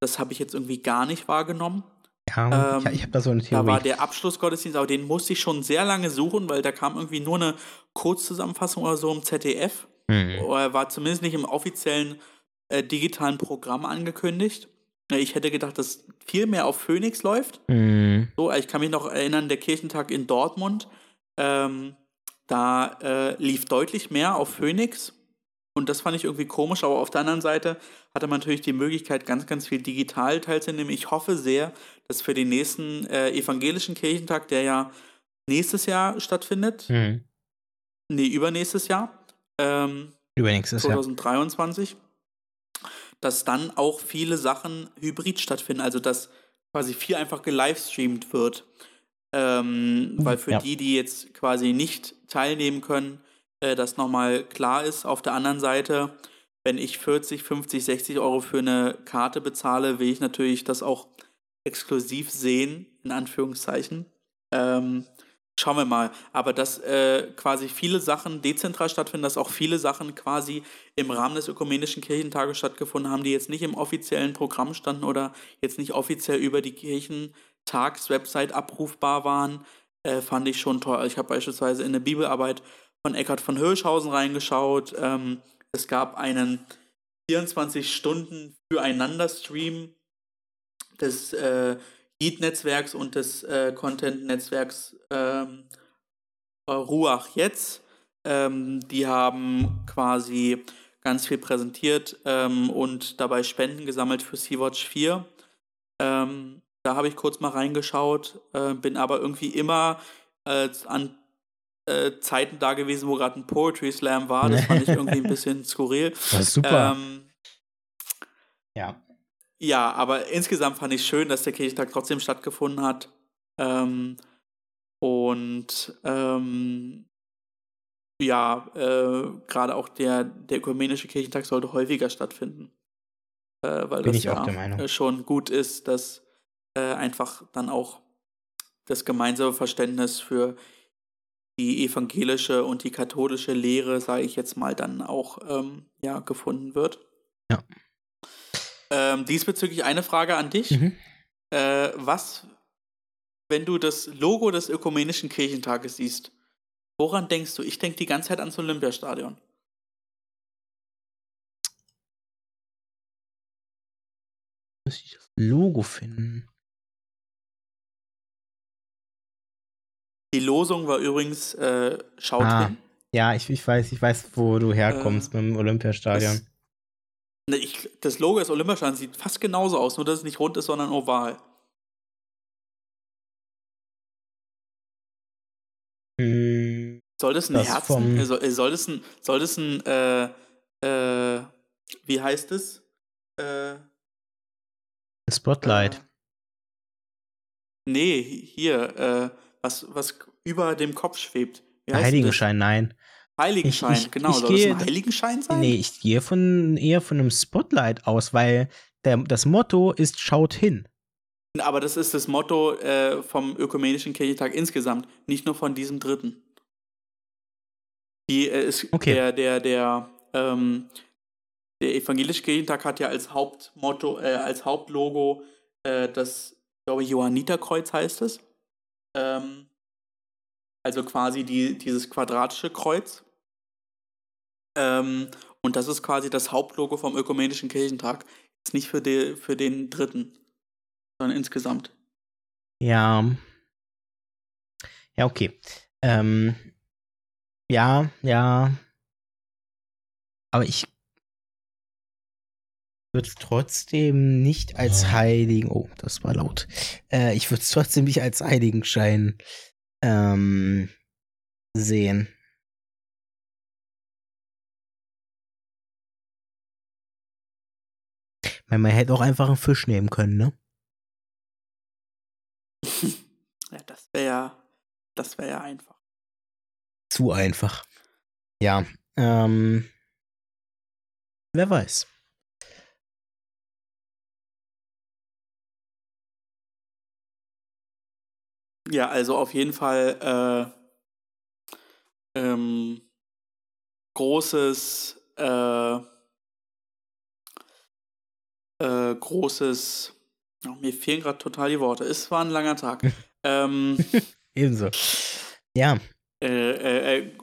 Das habe ich jetzt irgendwie gar nicht wahrgenommen. Ja, ähm, ich, ich habe da so eine Theorie. Da war der Abschlussgottesdienst, aber den musste ich schon sehr lange suchen, weil da kam irgendwie nur eine Kurzzusammenfassung oder so im ZDF. Mhm. Er war zumindest nicht im offiziellen äh, digitalen Programm angekündigt. Ich hätte gedacht, dass viel mehr auf Phoenix läuft. Mhm. So, ich kann mich noch erinnern, der Kirchentag in Dortmund, ähm, da äh, lief deutlich mehr auf Phoenix. Und das fand ich irgendwie komisch, aber auf der anderen Seite hatte man natürlich die Möglichkeit, ganz, ganz viel digital teilzunehmen. Ich hoffe sehr, dass für den nächsten äh, evangelischen Kirchentag, der ja nächstes Jahr stattfindet, mhm. nee, übernächstes Jahr, ähm, übernächstes 2023, Jahr dass dann auch viele Sachen hybrid stattfinden, also dass quasi viel einfach gelivestreamt wird. Ähm, weil für ja. die, die jetzt quasi nicht teilnehmen können, äh, das nochmal klar ist. Auf der anderen Seite, wenn ich 40, 50, 60 Euro für eine Karte bezahle, will ich natürlich das auch exklusiv sehen, in Anführungszeichen. Ähm, Schauen wir mal. Aber dass äh, quasi viele Sachen dezentral stattfinden, dass auch viele Sachen quasi im Rahmen des Ökumenischen Kirchentages stattgefunden haben, die jetzt nicht im offiziellen Programm standen oder jetzt nicht offiziell über die Kirchentags-Website abrufbar waren, äh, fand ich schon toll. Ich habe beispielsweise in eine Bibelarbeit von Eckhard von Hirschhausen reingeschaut. Ähm, es gab einen 24 Stunden Füreinander-Stream des äh, Heat-Netzwerks und des äh, Content-Netzwerks ähm, Ruach jetzt. Ähm, die haben quasi ganz viel präsentiert ähm, und dabei Spenden gesammelt für Sea-Watch 4. Ähm, da habe ich kurz mal reingeschaut, äh, bin aber irgendwie immer äh, an äh, Zeiten da gewesen, wo gerade ein Poetry Slam war. Das fand ich irgendwie ein <laughs> bisschen skurril. Das ist super. Ähm, ja. Ja, aber insgesamt fand ich schön, dass der Kirchentag trotzdem stattgefunden hat. Ähm, und ähm, ja, äh, gerade auch der, der ökumenische Kirchentag sollte häufiger stattfinden. Äh, weil Bin das ja äh, schon gut ist, dass äh, einfach dann auch das gemeinsame Verständnis für die evangelische und die katholische Lehre, sage ich jetzt mal, dann auch ähm, ja, gefunden wird. Ja. Ähm, diesbezüglich eine Frage an dich. Mhm. Äh, was, wenn du das Logo des Ökumenischen Kirchentages siehst, woran denkst du? Ich denke die ganze Zeit ans Olympiastadion. Muss ich das Logo finden? Die Losung war übrigens äh, Schaut ah, hin. Ja, ich, ich weiß, ich weiß, wo du herkommst äh, mit dem Olympiastadion. Das, Ne, ich, das Logo des Olympiastadions sieht fast genauso aus, nur dass es nicht rund ist, sondern oval. Hm, soll das ein das Herzen, äh, soll, äh, soll das ein, soll das ein, äh, äh, wie heißt es? Äh, Spotlight. Äh, nee, hier, äh, was, was über dem Kopf schwebt. Heiligenschein, nein. Heiligenschein, ich, ich, genau. Ich Soll gehe, das ein Heiligenschein sein? Nee, ich gehe von, eher von einem Spotlight aus, weil der, das Motto ist Schaut hin. Aber das ist das Motto äh, vom Ökumenischen Kirchentag insgesamt, nicht nur von diesem dritten. Die, äh, ist okay. Der, der, der, ähm, der Evangelische Kirchentag hat ja als Hauptmotto, äh, als Hauptlogo äh, das, ich glaube, Johanniterkreuz heißt es. Ähm, also quasi die, dieses quadratische Kreuz. Ähm, und das ist quasi das Hauptlogo vom Ökumenischen Kirchentag. Ist nicht für, die, für den dritten, sondern insgesamt. Ja. Ja, okay. Ähm, ja, ja. Aber ich würde es trotzdem nicht als Heiligen, oh, das war laut. Äh, ich würde es trotzdem nicht als Heiligenschein ähm, sehen. Meine, man hätte auch einfach einen Fisch nehmen können, ne? <laughs> ja, das wäre ja, das wäre ja einfach. Zu einfach. Ja, ähm, wer weiß. Ja, also auf jeden Fall äh, ähm, großes, äh, äh, großes, oh, mir fehlen gerade total die Worte. Es war ein langer Tag. <laughs> ähm, <laughs> Ebenso. Ja. Äh, äh, äh,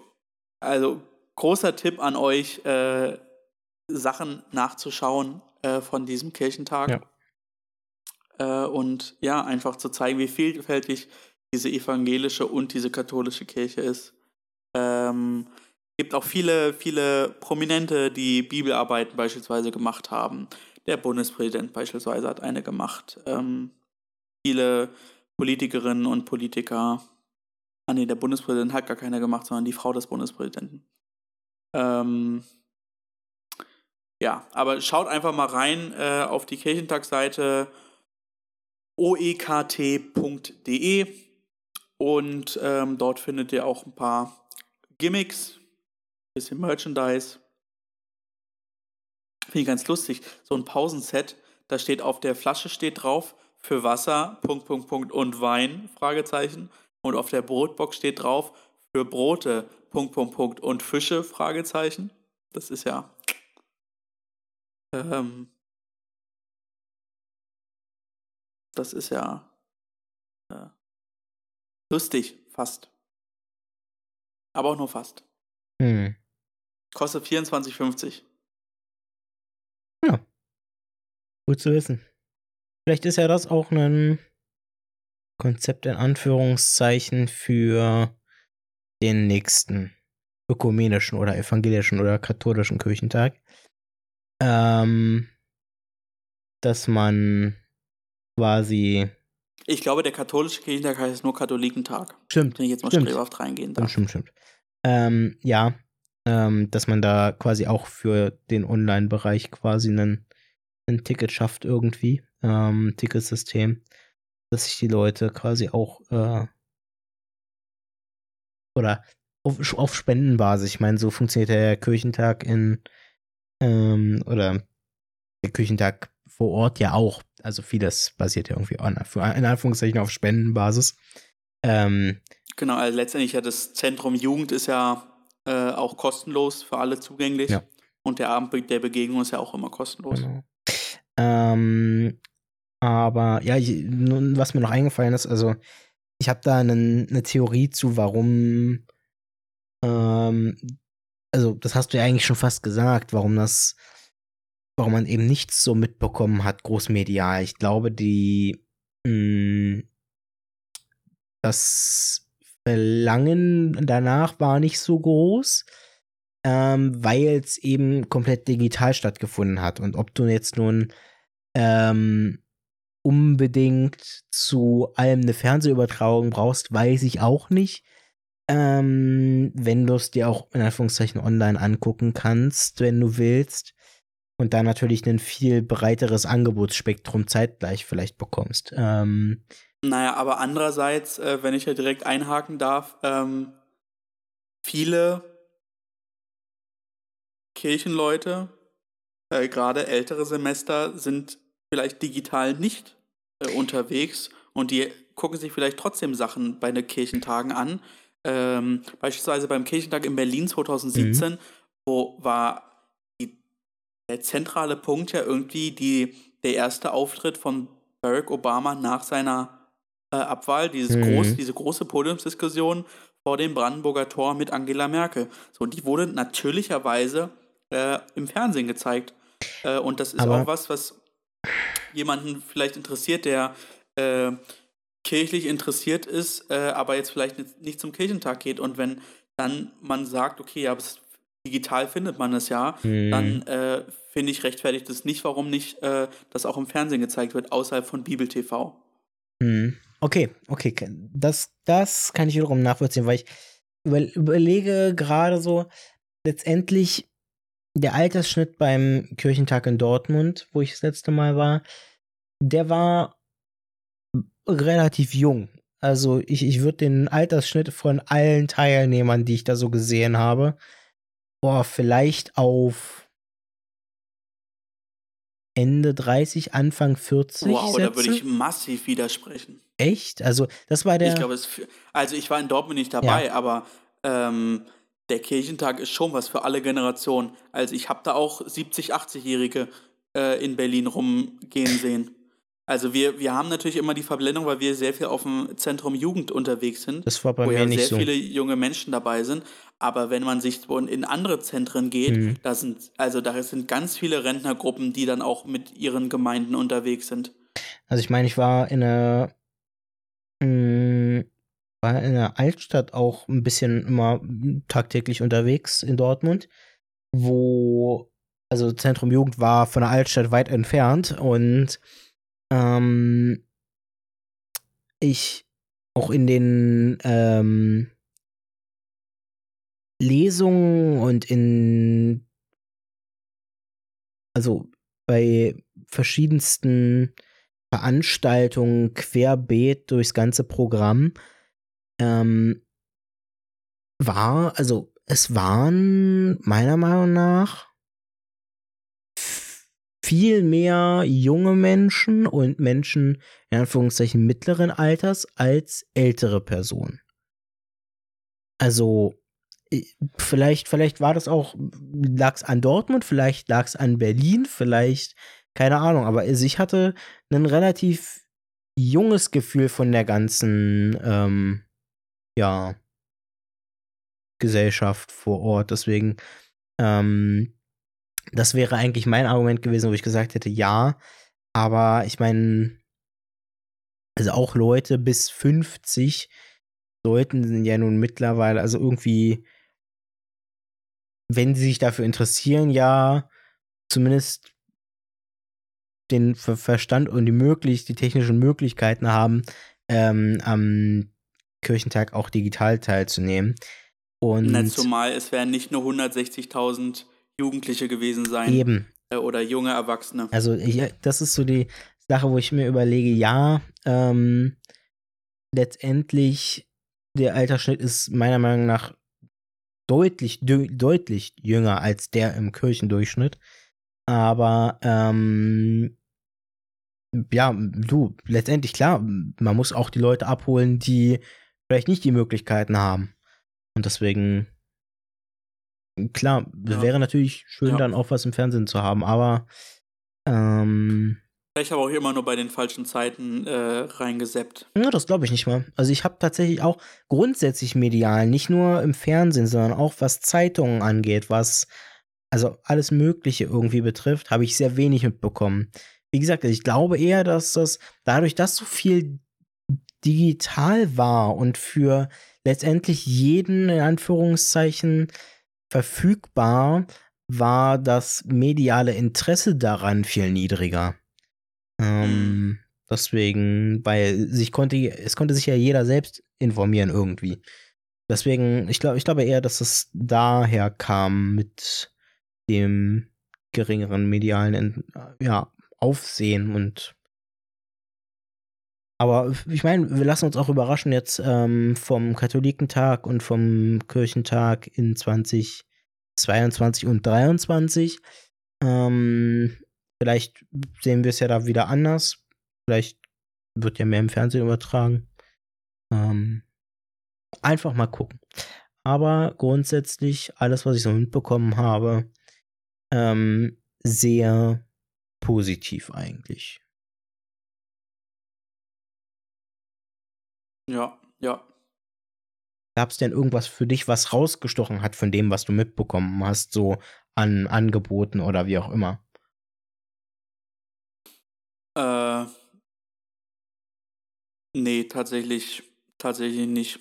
also großer Tipp an euch, Sachen nachzuschauen von diesem Kirchentag. Ja. und ja, einfach zu zeigen, wie vielfältig diese evangelische und diese katholische Kirche ist. Ähm, gibt auch viele, viele Prominente, die Bibelarbeiten beispielsweise gemacht haben. Der Bundespräsident beispielsweise hat eine gemacht. Ähm, viele Politikerinnen und Politiker. Ah nee, der Bundespräsident hat gar keine gemacht, sondern die Frau des Bundespräsidenten. Ähm, ja, aber schaut einfach mal rein äh, auf die Kirchentagsseite oekt.de und ähm, dort findet ihr auch ein paar Gimmicks, bisschen Merchandise. Finde ich ganz lustig. So ein Pausenset, da steht auf der Flasche steht drauf für Wasser, Punkt, Punkt, Punkt und Wein, Fragezeichen. Und auf der Brotbox steht drauf für Brote, Punkt, Punkt, Punkt und Fische, Fragezeichen. Das ist ja. Ähm, das ist ja. Äh, Lustig, fast. Aber auch nur fast. Hm. Kostet 24,50. Ja. Gut zu wissen. Vielleicht ist ja das auch ein Konzept in Anführungszeichen für den nächsten ökumenischen oder evangelischen oder katholischen Kirchentag. Ähm, dass man quasi ich glaube, der katholische Kirchentag heißt nur Katholikentag. Stimmt. Wenn ich jetzt mal stimmt. strebhaft reingehen darf. Stimmt, stimmt. Ähm, ja, ähm, dass man da quasi auch für den Online-Bereich quasi einen, ein Ticket schafft irgendwie. Ähm, Ticketsystem. Dass sich die Leute quasi auch äh, oder auf, auf Spendenbasis. Ich meine, so funktioniert der Kirchentag in ähm, oder der Kirchentag vor Ort ja auch. Also vieles basiert ja irgendwie in Anführungszeichen auf Spendenbasis. Ähm, genau, also letztendlich ja das Zentrum Jugend ist ja äh, auch kostenlos für alle zugänglich. Ja. Und der Abend der Begegnung ist ja auch immer kostenlos. Genau. Ähm, aber ja, ich, nun, was mir noch eingefallen ist, also ich habe da eine, eine Theorie zu, warum, ähm, also das hast du ja eigentlich schon fast gesagt, warum das warum man eben nichts so mitbekommen hat, großmedial. Ich glaube, die mh, hm, das Verlangen danach war nicht so groß, ähm, weil es eben komplett digital stattgefunden hat. Und ob du jetzt nun ähm, unbedingt zu allem eine Fernsehübertragung brauchst, weiß ich auch nicht. Ähm, wenn du es dir auch in Anführungszeichen online angucken kannst, wenn du willst und da natürlich ein viel breiteres Angebotsspektrum zeitgleich vielleicht bekommst. Ähm, naja, aber andererseits, äh, wenn ich ja direkt einhaken darf, ähm, viele Kirchenleute, äh, gerade ältere Semester, sind vielleicht digital nicht äh, unterwegs und die gucken sich vielleicht trotzdem Sachen bei den Kirchentagen an. Ähm, beispielsweise beim Kirchentag in Berlin 2017, mhm. wo war der zentrale Punkt ja irgendwie die, der erste Auftritt von Barack Obama nach seiner äh, Abwahl, dieses mhm. groß, diese große Podiumsdiskussion vor dem Brandenburger Tor mit Angela Merkel. So, und die wurde natürlicherweise äh, im Fernsehen gezeigt. Äh, und das ist Aber auch was, was jemanden vielleicht interessiert, der äh, kirchlich interessiert ist, äh, aber jetzt vielleicht nicht, nicht zum Kirchentag geht. Und wenn dann man sagt, okay, ja, es digital findet man es ja, mhm. dann äh, finde ich rechtfertigt es nicht, warum nicht äh, das auch im Fernsehen gezeigt wird, außerhalb von Bibel TV. Mhm. Okay, okay, das, das kann ich wiederum nachvollziehen, weil ich über, überlege gerade so, letztendlich der Altersschnitt beim Kirchentag in Dortmund, wo ich das letzte Mal war, der war relativ jung. Also ich, ich würde den Altersschnitt von allen Teilnehmern, die ich da so gesehen habe, boah, vielleicht auf Ende 30, Anfang 40. Wow, setzen. da würde ich massiv widersprechen. Echt? Also, das war der. Ich glaube, also ich war in Dortmund nicht dabei, ja. aber ähm, der Kirchentag ist schon was für alle Generationen. Also ich habe da auch 70, 80-Jährige äh, in Berlin rumgehen sehen. Also wir, wir haben natürlich immer die Verblendung, weil wir sehr viel auf dem Zentrum Jugend unterwegs sind. Das war bei wo mir ja nicht sehr so. viele junge Menschen dabei sind. Aber wenn man sich in andere Zentren geht, mhm. da sind, also da sind ganz viele Rentnergruppen, die dann auch mit ihren Gemeinden unterwegs sind. Also ich meine, ich war in einer, mh, mm, war in der Altstadt auch ein bisschen immer tagtäglich unterwegs in Dortmund, wo, also Zentrum Jugend war von der Altstadt weit entfernt und ähm, ich auch in den ähm, Lesungen und in also bei verschiedensten Veranstaltungen querbeet durchs ganze Programm ähm, war, also es waren meiner Meinung nach viel mehr junge Menschen und Menschen in Anführungszeichen mittleren Alters als ältere Personen. Also vielleicht, vielleicht war das auch, lag es an Dortmund, vielleicht lag es an Berlin, vielleicht, keine Ahnung, aber also ich hatte ein relativ junges Gefühl von der ganzen, ähm, ja, Gesellschaft vor Ort. Deswegen, ähm, das wäre eigentlich mein Argument gewesen, wo ich gesagt hätte, ja, aber ich meine, also auch Leute bis 50 sollten ja nun mittlerweile, also irgendwie wenn sie sich dafür interessieren, ja zumindest den Verstand und die möglich, die technischen Möglichkeiten haben, ähm, am Kirchentag auch digital teilzunehmen. Und Na, zumal es werden nicht nur 160.000 Jugendliche gewesen sein. Eben. Äh, oder junge Erwachsene. Also ich, das ist so die Sache, wo ich mir überlege, ja, ähm, letztendlich der Altersschnitt ist meiner Meinung nach deutlich, de deutlich jünger als der im Kirchendurchschnitt. Aber ähm, ja, du, letztendlich klar, man muss auch die Leute abholen, die vielleicht nicht die Möglichkeiten haben. Und deswegen, klar, ja. wäre natürlich schön, ja. dann auch was im Fernsehen zu haben, aber ähm, ich habe auch immer nur bei den falschen Zeiten äh, reingeseppt. Ja, das glaube ich nicht mal. Also ich habe tatsächlich auch grundsätzlich medial, nicht nur im Fernsehen, sondern auch was Zeitungen angeht, was also alles Mögliche irgendwie betrifft, habe ich sehr wenig mitbekommen. Wie gesagt, ich glaube eher, dass das dadurch, dass so viel digital war und für letztendlich jeden in Anführungszeichen verfügbar, war das mediale Interesse daran viel niedriger. Ähm, mhm. Deswegen, weil sich konnte, es konnte sich ja jeder selbst informieren irgendwie. Deswegen, ich glaube, ich glaube eher, dass es daher kam mit dem geringeren medialen ja, Aufsehen und aber ich meine, wir lassen uns auch überraschen jetzt ähm, vom Katholikentag und vom Kirchentag in 2022 und 2023. Ähm, Vielleicht sehen wir es ja da wieder anders. Vielleicht wird ja mehr im Fernsehen übertragen. Ähm, einfach mal gucken. Aber grundsätzlich, alles, was ich so mitbekommen habe, ähm, sehr positiv eigentlich. Ja, ja. Gab es denn irgendwas für dich, was rausgestochen hat von dem, was du mitbekommen hast, so an Angeboten oder wie auch immer? Äh, nee, tatsächlich, tatsächlich nicht.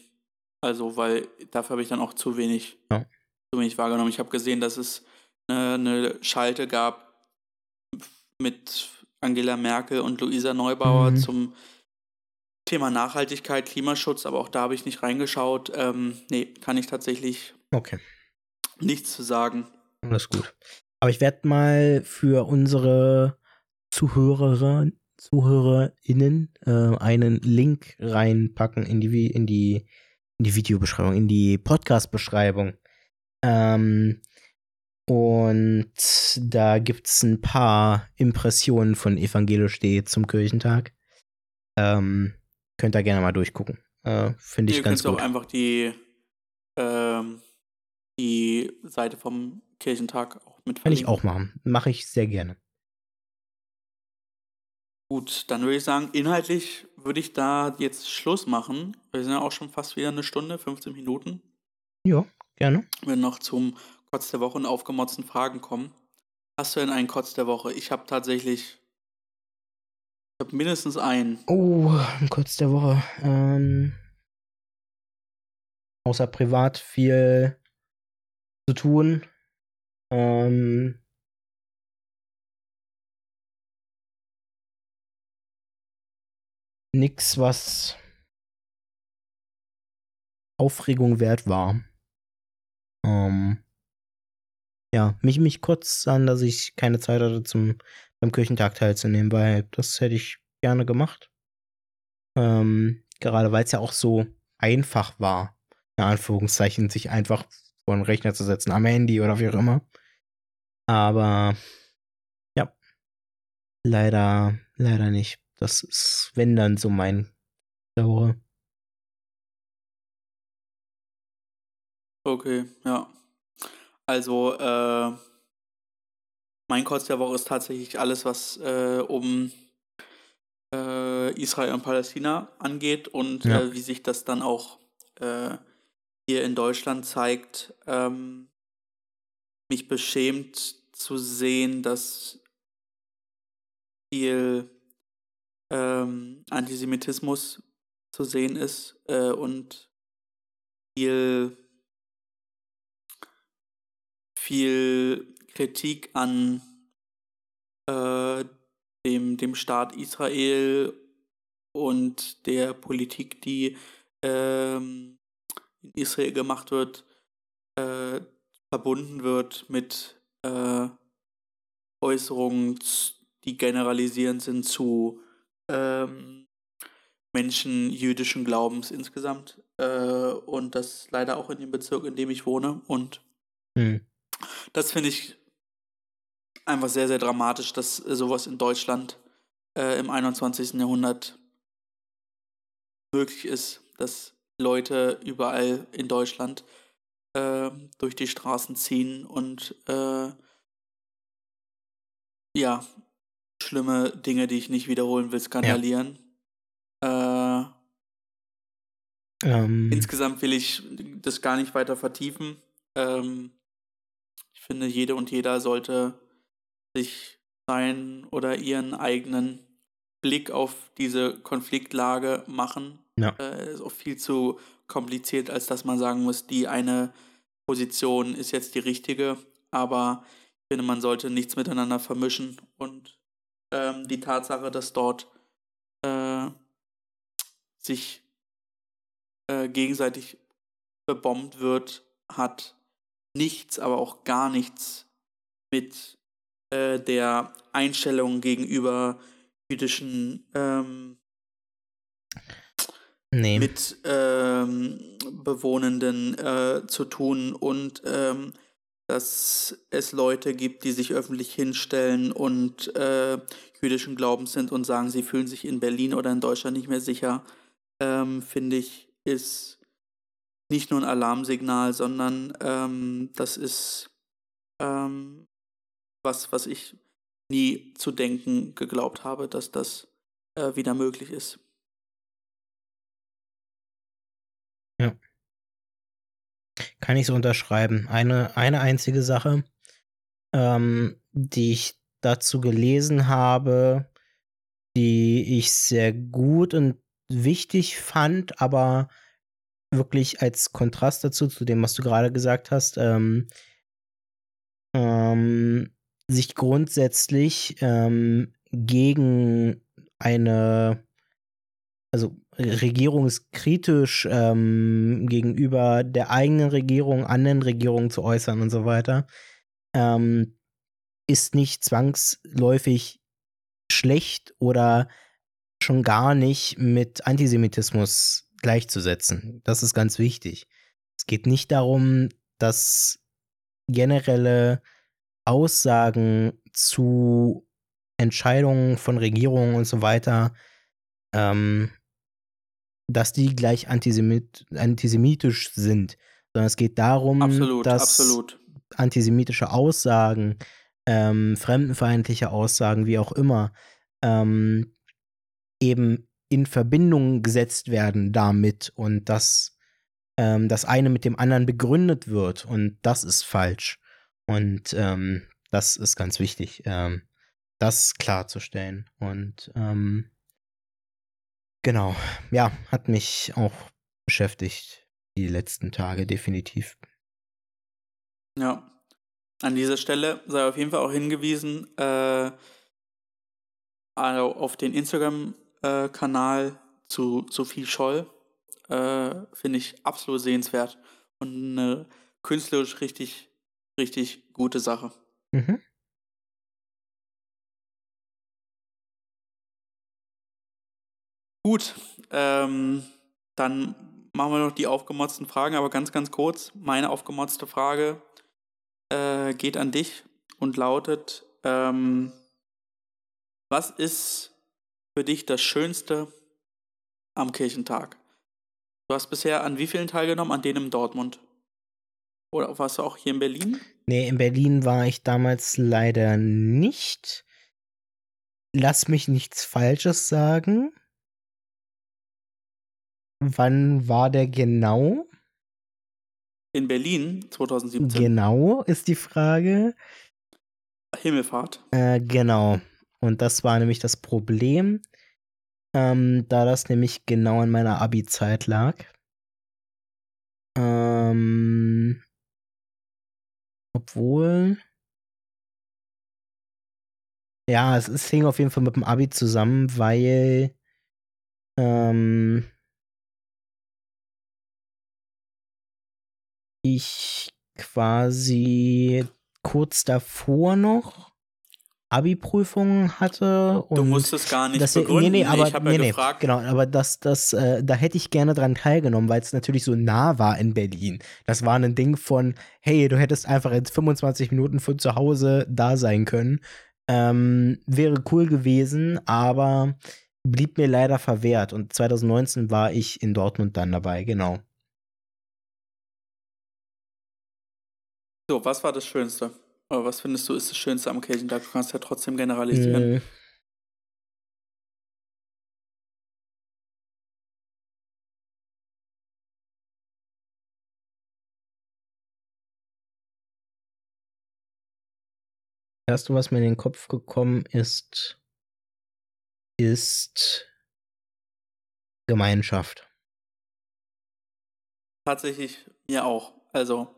Also, weil dafür habe ich dann auch zu wenig ja. so wenig wahrgenommen. Ich habe gesehen, dass es eine, eine, Schalte gab mit Angela Merkel und Luisa Neubauer mhm. zum Thema Nachhaltigkeit, Klimaschutz, aber auch da habe ich nicht reingeschaut. Ähm, nee, kann ich tatsächlich okay. nichts zu sagen. Alles gut. Aber ich werde mal für unsere Zuhörer, ZuhörerInnen äh, einen Link reinpacken in die, in die, in die Videobeschreibung, in die Podcast-Beschreibung. Ähm, und da gibt es ein paar Impressionen von Evangelisch.de zum Kirchentag. Ähm, könnt ihr gerne mal durchgucken. Äh, Finde ich Ihr ganz gut. Ihr könnt auch einfach die, ähm, die Seite vom Kirchentag auch mit Kann ich auch machen. Mache ich sehr gerne. Gut, dann würde ich sagen, inhaltlich würde ich da jetzt Schluss machen. Wir sind ja auch schon fast wieder eine Stunde, 15 Minuten. Ja, gerne. Wir noch zum Kotz der Woche und aufgemotzten Fragen kommen. Hast du denn einen Kotz der Woche? Ich habe tatsächlich. Ich habe mindestens einen. Oh, Kotz der Woche. Ähm, außer privat viel zu tun. Ähm, nix, was Aufregung wert war. Ähm, ja, mich, mich kurz an, dass ich keine Zeit hatte, zum, beim Kirchentag teilzunehmen, weil das hätte ich gerne gemacht. Ähm, gerade weil es ja auch so einfach war, in Anführungszeichen, sich einfach vor den Rechner zu setzen, am Handy oder wie auch immer. Aber ja, leider, leider nicht. Das ist, wenn dann so mein Dauer. Okay, ja. Also, äh, mein Kotz der Woche ist tatsächlich alles, was äh, um äh, Israel und Palästina angeht und ja. Äh, wie sich das dann auch äh, hier in Deutschland zeigt. Ähm, mich beschämt zu sehen, dass viel ähm, Antisemitismus zu sehen ist äh, und viel, viel Kritik an äh, dem, dem Staat Israel und der Politik, die ähm, in Israel gemacht wird, äh, verbunden wird mit äh, Äußerungen, die generalisierend sind zu ähm, Menschen jüdischen Glaubens insgesamt. Äh, und das leider auch in dem Bezirk, in dem ich wohne. Und mhm. das finde ich einfach sehr, sehr dramatisch, dass sowas in Deutschland äh, im 21. Jahrhundert möglich ist, dass Leute überall in Deutschland äh, durch die Straßen ziehen und äh, ja, schlimme Dinge, die ich nicht wiederholen will, skandalieren. Ja. Äh, ähm. Insgesamt will ich das gar nicht weiter vertiefen. Ähm, ich finde, jede und jeder sollte sich seinen oder ihren eigenen Blick auf diese Konfliktlage machen. Ja. Äh, ist auch viel zu kompliziert, als dass man sagen muss, die eine Position ist jetzt die richtige. Aber ich finde, man sollte nichts miteinander vermischen und ähm, die Tatsache, dass dort äh, sich äh, gegenseitig bebombt wird, hat nichts, aber auch gar nichts mit äh, der Einstellung gegenüber jüdischen ähm, nee. mit ähm, Bewohnenden äh, zu tun und ähm, dass es Leute gibt, die sich öffentlich hinstellen und äh, jüdischen Glaubens sind und sagen, sie fühlen sich in Berlin oder in Deutschland nicht mehr sicher, ähm, finde ich, ist nicht nur ein Alarmsignal, sondern ähm, das ist ähm, was, was ich nie zu denken geglaubt habe, dass das äh, wieder möglich ist. Ja. Kann ich so unterschreiben. Eine, eine einzige Sache, ähm, die ich dazu gelesen habe, die ich sehr gut und wichtig fand, aber wirklich als Kontrast dazu, zu dem, was du gerade gesagt hast, ähm, ähm, sich grundsätzlich ähm, gegen eine, also regierungskritisch ähm, gegenüber der eigenen Regierung, anderen Regierungen zu äußern und so weiter, ähm, ist nicht zwangsläufig schlecht oder schon gar nicht mit Antisemitismus gleichzusetzen. Das ist ganz wichtig. Es geht nicht darum, dass generelle Aussagen zu Entscheidungen von Regierungen und so weiter, ähm, dass die gleich antisemit antisemitisch sind, sondern es geht darum, absolut, dass absolut. antisemitische Aussagen, ähm, fremdenfeindliche Aussagen, wie auch immer, ähm, eben in Verbindung gesetzt werden damit und dass ähm, das eine mit dem anderen begründet wird und das ist falsch. Und ähm, das ist ganz wichtig, ähm, das klarzustellen. Und ähm, genau, ja, hat mich auch beschäftigt die letzten Tage definitiv. Ja, an dieser Stelle sei auf jeden Fall auch hingewiesen, äh, also auf den Instagram-Kanal zu Sophie Scholl. Äh, Finde ich absolut sehenswert und eine künstlerisch richtig richtig gute Sache. Mhm. Gut, ähm, dann machen wir noch die aufgemotzten Fragen, aber ganz, ganz kurz. Meine aufgemotzte Frage äh, geht an dich und lautet, ähm, was ist für dich das Schönste am Kirchentag? Du hast bisher an wie vielen teilgenommen? An denen in Dortmund? Oder warst du auch hier in Berlin? Nee, in Berlin war ich damals leider nicht. Lass mich nichts Falsches sagen. Wann war der genau? In Berlin 2017. Genau ist die Frage. Himmelfahrt. Äh, genau. Und das war nämlich das Problem, ähm, da das nämlich genau in meiner Abi-Zeit lag. Ähm, obwohl. Ja, es, es hing auf jeden Fall mit dem Abi zusammen, weil. Ähm, ich quasi kurz davor noch Abi-Prüfungen hatte. du musstest gar nicht das, begründen. Nee, nee, aber, ich nee, ja nee, gefragt. Genau, aber das, das, äh, da hätte ich gerne dran teilgenommen, weil es natürlich so nah war in Berlin. Das war ein Ding von, hey, du hättest einfach in 25 Minuten von zu Hause da sein können. Ähm, wäre cool gewesen, aber blieb mir leider verwehrt. Und 2019 war ich in Dortmund dann dabei, genau. So, was war das Schönste? Aber was findest du ist das Schönste am Kirchentag? Du kannst ja trotzdem generalisieren. Äh. Erste, was mir in den Kopf gekommen ist, ist Gemeinschaft. Tatsächlich mir auch. Also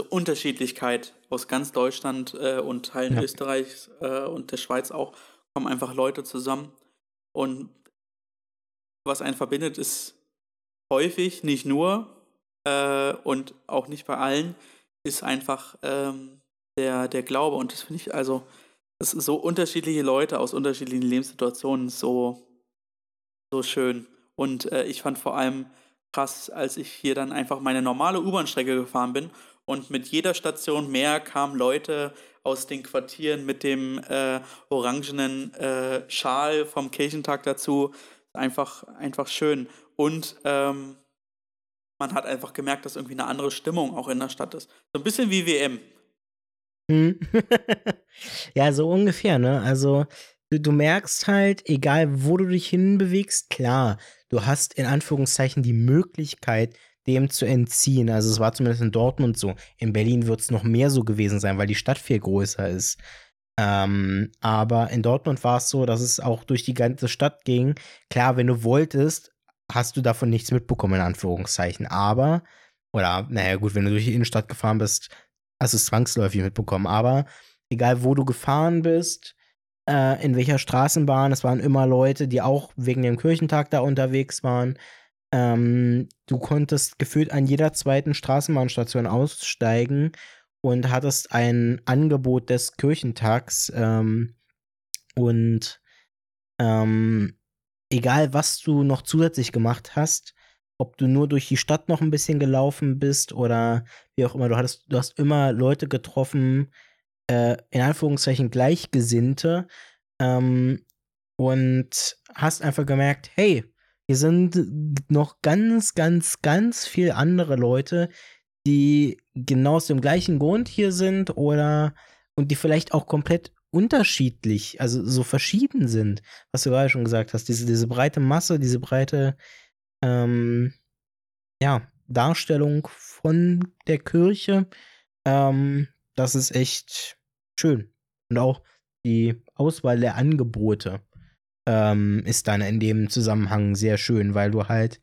Unterschiedlichkeit aus ganz Deutschland äh, und Teilen ja. Österreichs äh, und der Schweiz auch, kommen einfach Leute zusammen. Und was einen verbindet, ist häufig, nicht nur äh, und auch nicht bei allen, ist einfach ähm, der, der Glaube. Und das finde ich also, das so unterschiedliche Leute aus unterschiedlichen Lebenssituationen so, so schön. Und äh, ich fand vor allem krass, als ich hier dann einfach meine normale U-Bahn-Strecke gefahren bin und mit jeder Station mehr kamen Leute aus den Quartieren mit dem äh, orangenen äh, Schal vom Kirchentag dazu. Einfach, einfach schön. Und ähm, man hat einfach gemerkt, dass irgendwie eine andere Stimmung auch in der Stadt ist. So ein bisschen wie WM. Hm. <laughs> ja, so ungefähr, ne? Also, du, du merkst halt, egal wo du dich hinbewegst, klar, du hast in Anführungszeichen die Möglichkeit, dem zu entziehen. Also es war zumindest in Dortmund so. In Berlin wird es noch mehr so gewesen sein, weil die Stadt viel größer ist. Ähm, aber in Dortmund war es so, dass es auch durch die ganze Stadt ging. Klar, wenn du wolltest, hast du davon nichts mitbekommen, in Anführungszeichen. Aber, oder, naja, gut, wenn du durch die Innenstadt gefahren bist, hast du es zwangsläufig mitbekommen. Aber egal, wo du gefahren bist, äh, in welcher Straßenbahn, es waren immer Leute, die auch wegen dem Kirchentag da unterwegs waren. Ähm, du konntest gefühlt an jeder zweiten Straßenbahnstation aussteigen und hattest ein Angebot des Kirchentags. Ähm, und ähm, egal, was du noch zusätzlich gemacht hast, ob du nur durch die Stadt noch ein bisschen gelaufen bist oder wie auch immer, du hattest, du hast immer Leute getroffen, äh, in Anführungszeichen Gleichgesinnte, ähm, und hast einfach gemerkt, hey, hier sind noch ganz, ganz, ganz viele andere Leute, die genau aus dem gleichen Grund hier sind oder und die vielleicht auch komplett unterschiedlich, also so verschieden sind, was du gerade schon gesagt hast. Diese, diese breite Masse, diese breite ähm, ja, Darstellung von der Kirche, ähm, das ist echt schön. Und auch die Auswahl der Angebote ähm, ist dann in dem Zusammenhang sehr schön, weil du halt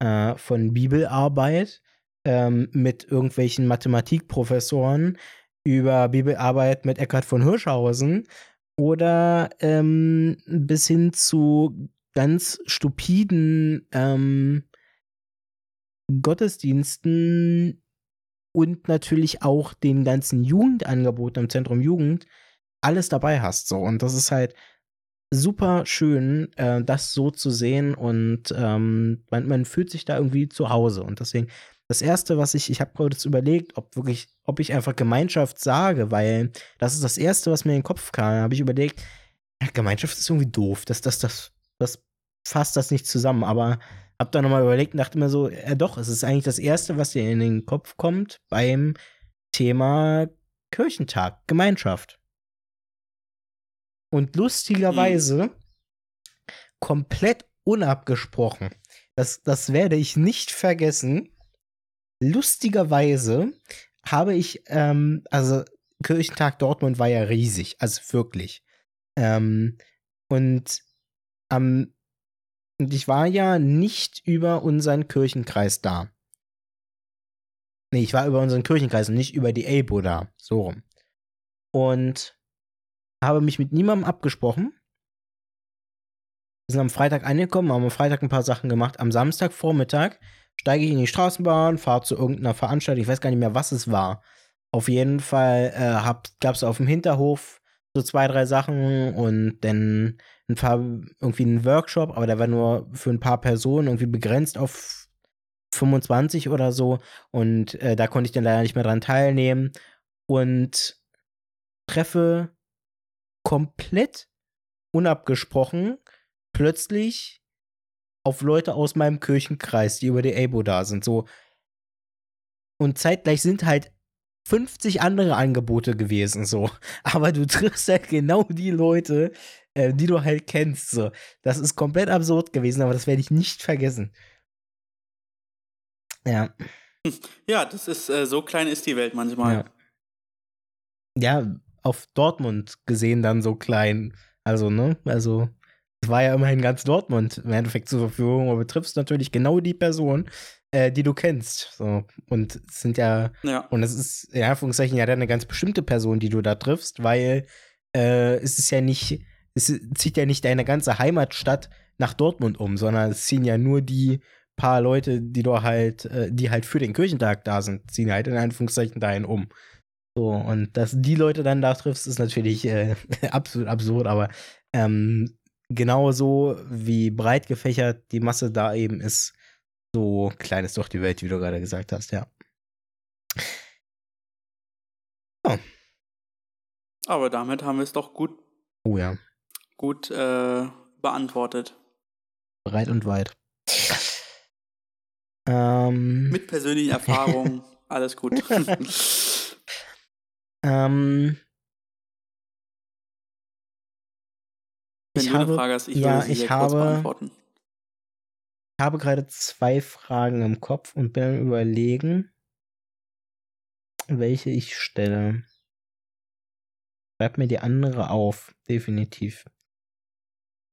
äh, von Bibelarbeit ähm, mit irgendwelchen Mathematikprofessoren über Bibelarbeit mit Eckhard von Hirschhausen oder ähm, bis hin zu ganz stupiden ähm, Gottesdiensten und natürlich auch den ganzen Jugendangeboten im Zentrum Jugend alles dabei hast. So. Und das ist halt super schön, äh, das so zu sehen und ähm, man, man fühlt sich da irgendwie zu Hause. Und deswegen, das Erste, was ich, ich habe kurz überlegt, ob wirklich, ob ich einfach Gemeinschaft sage, weil das ist das Erste, was mir in den Kopf kam. Da habe ich überlegt, ja, Gemeinschaft ist irgendwie doof, das, das, das, das fasst das nicht zusammen, aber hab dann nochmal überlegt und dachte mir so, ja doch, es ist eigentlich das Erste, was dir in den Kopf kommt beim Thema Kirchentag, Gemeinschaft. Und lustigerweise, mhm. komplett unabgesprochen, das, das werde ich nicht vergessen, lustigerweise habe ich, ähm, also Kirchentag Dortmund war ja riesig, also wirklich. Ähm, und am und ich war ja nicht über unseren Kirchenkreis da. Nee, ich war über unseren Kirchenkreis und nicht über die ABO da. So rum. Und habe mich mit niemandem abgesprochen. Wir sind am Freitag angekommen, haben am Freitag ein paar Sachen gemacht. Am Samstagvormittag steige ich in die Straßenbahn, fahre zu irgendeiner Veranstaltung, ich weiß gar nicht mehr, was es war. Auf jeden Fall äh, gab es auf dem Hinterhof so zwei, drei Sachen und dann ein paar, irgendwie einen Workshop, aber der war nur für ein paar Personen irgendwie begrenzt auf 25 oder so. Und äh, da konnte ich dann leider nicht mehr dran teilnehmen. Und treffe komplett unabgesprochen plötzlich auf Leute aus meinem Kirchenkreis, die über die ABO da sind. So. Und zeitgleich sind halt 50 andere Angebote gewesen, so. <laughs> Aber du triffst halt genau die Leute, äh, die du halt kennst, so. Das ist komplett absurd gewesen, aber das werde ich nicht vergessen. Ja. Ja, das ist, äh, so klein ist die Welt manchmal. Ja. ja, auf Dortmund gesehen dann so klein. Also, ne? Also, es war ja immerhin ganz Dortmund im Endeffekt zur Verfügung, aber betrifft natürlich genau die Person, äh, die du kennst. So. Und es sind ja, ja. und es ist in Anführungszeichen ja dann eine ganz bestimmte Person, die du da triffst, weil äh, es ist ja nicht, es zieht ja nicht deine ganze Heimatstadt nach Dortmund um, sondern es ziehen ja nur die paar Leute, die du halt, äh, die halt für den Kirchentag da sind, ziehen halt in Anführungszeichen dahin um. So, und dass die Leute dann da triffst, ist natürlich äh, <laughs> absolut absurd, aber ähm, genauso wie breit gefächert die Masse da eben ist, so klein ist doch die Welt, wie du gerade gesagt hast, ja. Oh. Aber damit haben wir es doch gut. Oh ja. Gut äh, beantwortet. Breit und weit. ähm. Mit persönlichen Erfahrungen, <laughs> alles gut. <laughs> ähm. Wenn ich du habe, eine Frage hast, ich ja, würde sie ich habe, beantworten. Ich habe gerade zwei Fragen im Kopf und bin am überlegen, welche ich stelle. Schreib mir die andere auf, definitiv.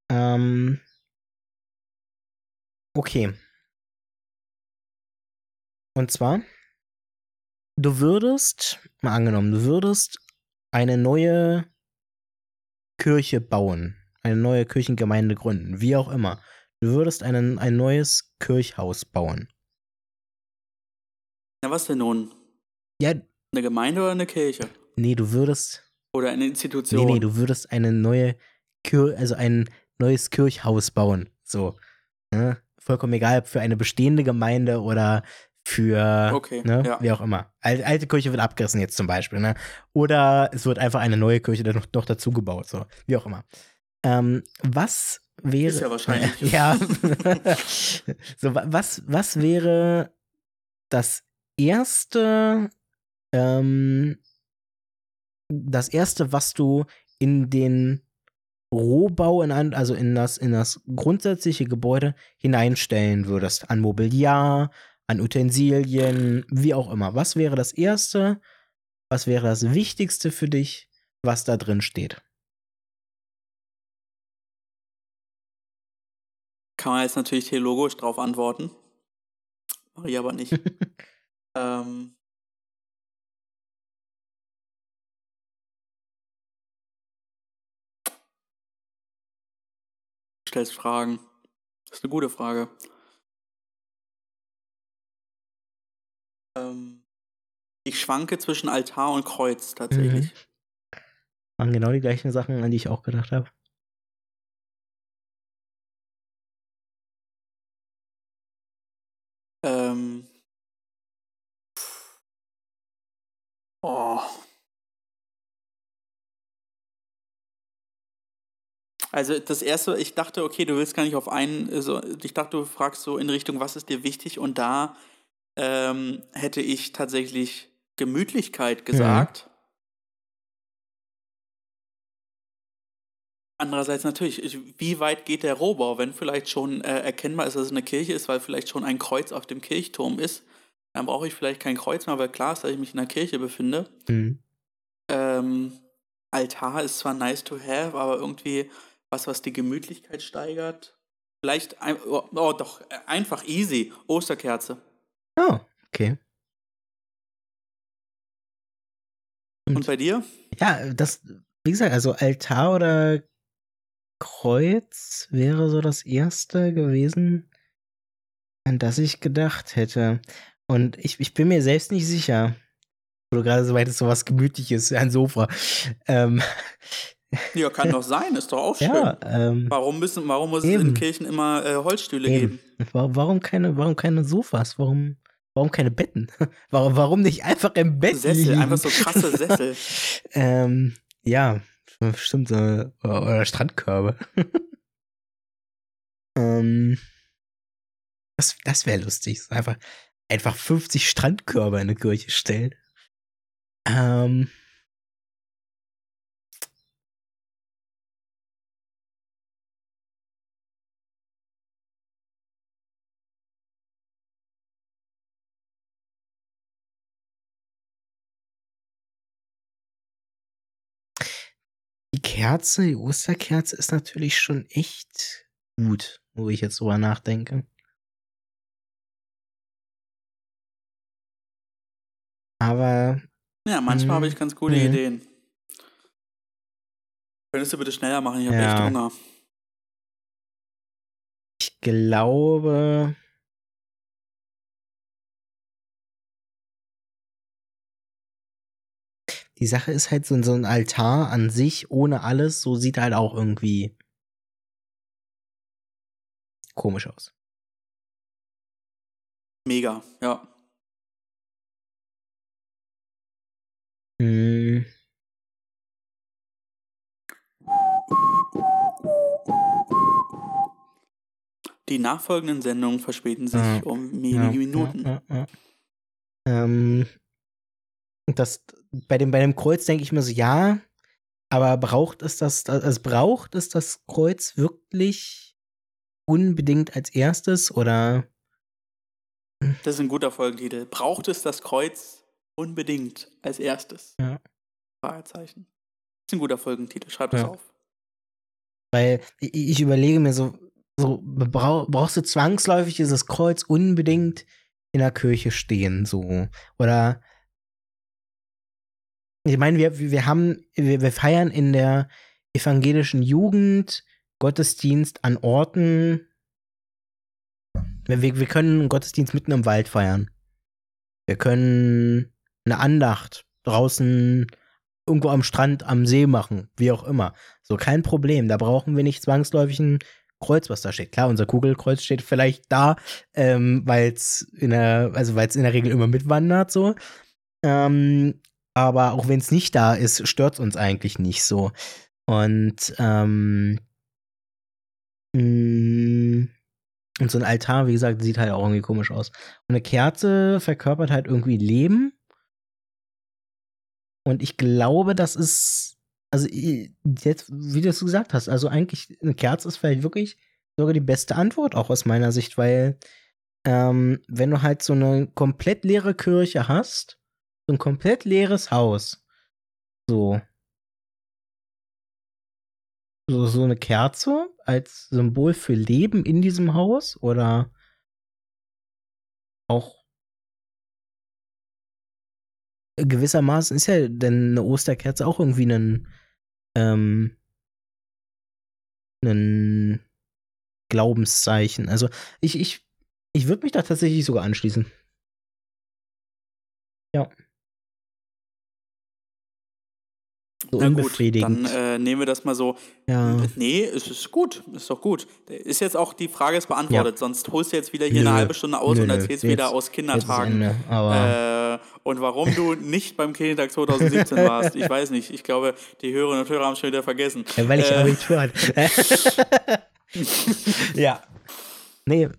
Ähm, Okay. Und zwar, du würdest, mal angenommen, du würdest eine neue Kirche bauen, eine neue Kirchengemeinde gründen, wie auch immer. Du würdest einen, ein neues Kirchhaus bauen. Ja, was denn nun? Ja, Eine Gemeinde oder eine Kirche? nee, du würdest, Oder eine Institution? nee, nee, du würdest eine neue Kir also ein neues Kirchhaus bauen. So. Ne? Vollkommen egal, ob für eine bestehende Gemeinde oder für, Okay, ne, ja. wie auch immer. Al alte Kirche wird abgerissen jetzt zum Beispiel, ne? Oder es wird einfach eine neue Kirche dann noch, noch dazu gebaut, so, wie auch immer. Ähm, was wäre. Ist ja wahrscheinlich. <laughs> ja. <laughs> so, wa- was, was wäre das erste, ähm, das erste, was du in den Rohbau, in ein, also in das, in das grundsätzliche Gebäude hineinstellen würdest? An Mobiliar, an Utensilien, wie auch immer. Was wäre das erste? Was wäre das Wichtigste für dich, was da drin steht? Kann man jetzt natürlich theologisch drauf antworten. Mache ich aber nicht. <laughs> ähm, du stellst Fragen. Das ist eine gute Frage. Ähm, ich schwanke zwischen Altar und Kreuz tatsächlich. Waren genau die gleichen Sachen, an die ich auch gedacht habe. Ähm. Oh. Also das erste, ich dachte, okay, du willst gar nicht auf einen, also ich dachte, du fragst so in Richtung, was ist dir wichtig? Und da ähm, hätte ich tatsächlich Gemütlichkeit gesagt. Andererseits natürlich, ich- wie weit geht der Rohbau, wenn vielleicht schon äh, erkennbar ist, dass es eine Kirche ist, weil vielleicht schon ein Kreuz auf dem Kirchturm ist, dann brauche ich vielleicht kein Kreuz mehr, weil klar ist, dass ich mich in der Kirche befinde. Mhm. Ähm, Altar ist zwar nice to have, aber irgendwie was, was die Gemütlichkeit steigert. Vielleicht, ein, oh, oh doch, einfach easy. Osterkerze. Oh, okay. Und bei dir? Ja, das, wie gesagt, also Altar oder Kreuz wäre so das erste gewesen, an das ich gedacht hätte. Und ich, ich bin mir selbst nicht sicher. Wo du gerade so meintest, so was Gemütliches, ein Sofa. Ähm, Ja, kann <laughs> doch sein, ist doch auch schön. ja, ähm, Warum, müssen, warum muss es Eben. in Kirchen immer äh, Holzstühle eben. geben? Wa- Warum keine, warum keine Sofas? Warum, warum keine Betten? <laughs> Warum, warum nicht einfach im Bett Sessel, liegen? einfach so krasse Sessel. <laughs> Ähm, ja, stimmt, so, oder Strandkörbe. <laughs> ähm, das das wäre lustig. Einfach, einfach 50 Strandkörbe in eine Kirche stellen. Ähm, Kerze, die Osterkerze ist natürlich schon echt gut, wo ich jetzt drüber nachdenke. Aber Ja, manchmal habe ich ganz gute Mhm. Ideen. Könntest du bitte schneller machen? Ich habe Ja. echt Hunger. ich glaube, die Sache ist halt so, so ein Altar an sich ohne alles, so sieht halt auch irgendwie komisch aus. Mega, ja. Hm, Die nachfolgenden Sendungen verspäten sich Ja. um wenige ja, Minuten. Ja. Ähm, das, bei, dem, bei dem Kreuz denke ich mir so, ja, aber braucht es das, also braucht es das Kreuz wirklich unbedingt als erstes oder Das ist ein guter Folgentitel. Braucht es das Kreuz unbedingt als erstes? Ja. Fragezeichen. Das ist ein guter Folgentitel. Schreibt es Ja. auf. Weil ich, ich überlege mir so, so brauchst du zwangsläufig dieses Kreuz unbedingt in der Kirche stehen, so. Oder ich meine, wir, wir haben, wir, wir feiern in der evangelischen Jugend Gottesdienst an Orten. Wir, wir können einen Gottesdienst mitten im Wald feiern. Wir können eine Andacht draußen irgendwo am Strand, am See machen, wie auch immer. So, kein Problem. Da brauchen wir nicht zwangsläufig ein Kreuz, was da steht. Klar, unser Kugelkreuz steht vielleicht da, ähm, weil es in der, also weil es in der Regel immer mitwandert, so. Ähm, aber auch wenn es nicht da ist, stört es uns eigentlich nicht so. Und ähm, mm, und so ein Altar, wie gesagt, sieht halt auch irgendwie komisch aus. Und eine Kerze verkörpert halt irgendwie Leben. Und ich glaube, das ist, also jetzt, wie du es gesagt hast, also eigentlich eine Kerze ist vielleicht wirklich sogar die beste Antwort, auch aus meiner Sicht, weil ähm, wenn du halt so eine komplett leere Kirche hast, so ein komplett leeres Haus, so, so, so eine Kerze als Symbol für Leben in diesem Haus oder auch gewissermaßen ist ja denn eine Osterkerze auch irgendwie ein, ähm, ein Glaubenszeichen. Also ich, ich, ich würde mich da tatsächlich sogar anschließen. Ja. So Na unbefriedigend. Gut, dann äh, nehmen wir das mal so. Ja. Nee, es ist gut, ist doch gut. Ist jetzt auch die Frage ist beantwortet, ja. sonst holst du jetzt wieder hier nö. eine halbe Stunde aus nö, und erzählst jetzt, wieder aus Kindertagen. Ende, äh, und warum du nicht beim Kindertag 2017 <laughs> warst, ich weiß nicht. Ich glaube, die Hörerinnen und Hörer haben es schon wieder vergessen. Ja, weil ich äh, Abitur hatte. <laughs> ja. Nee,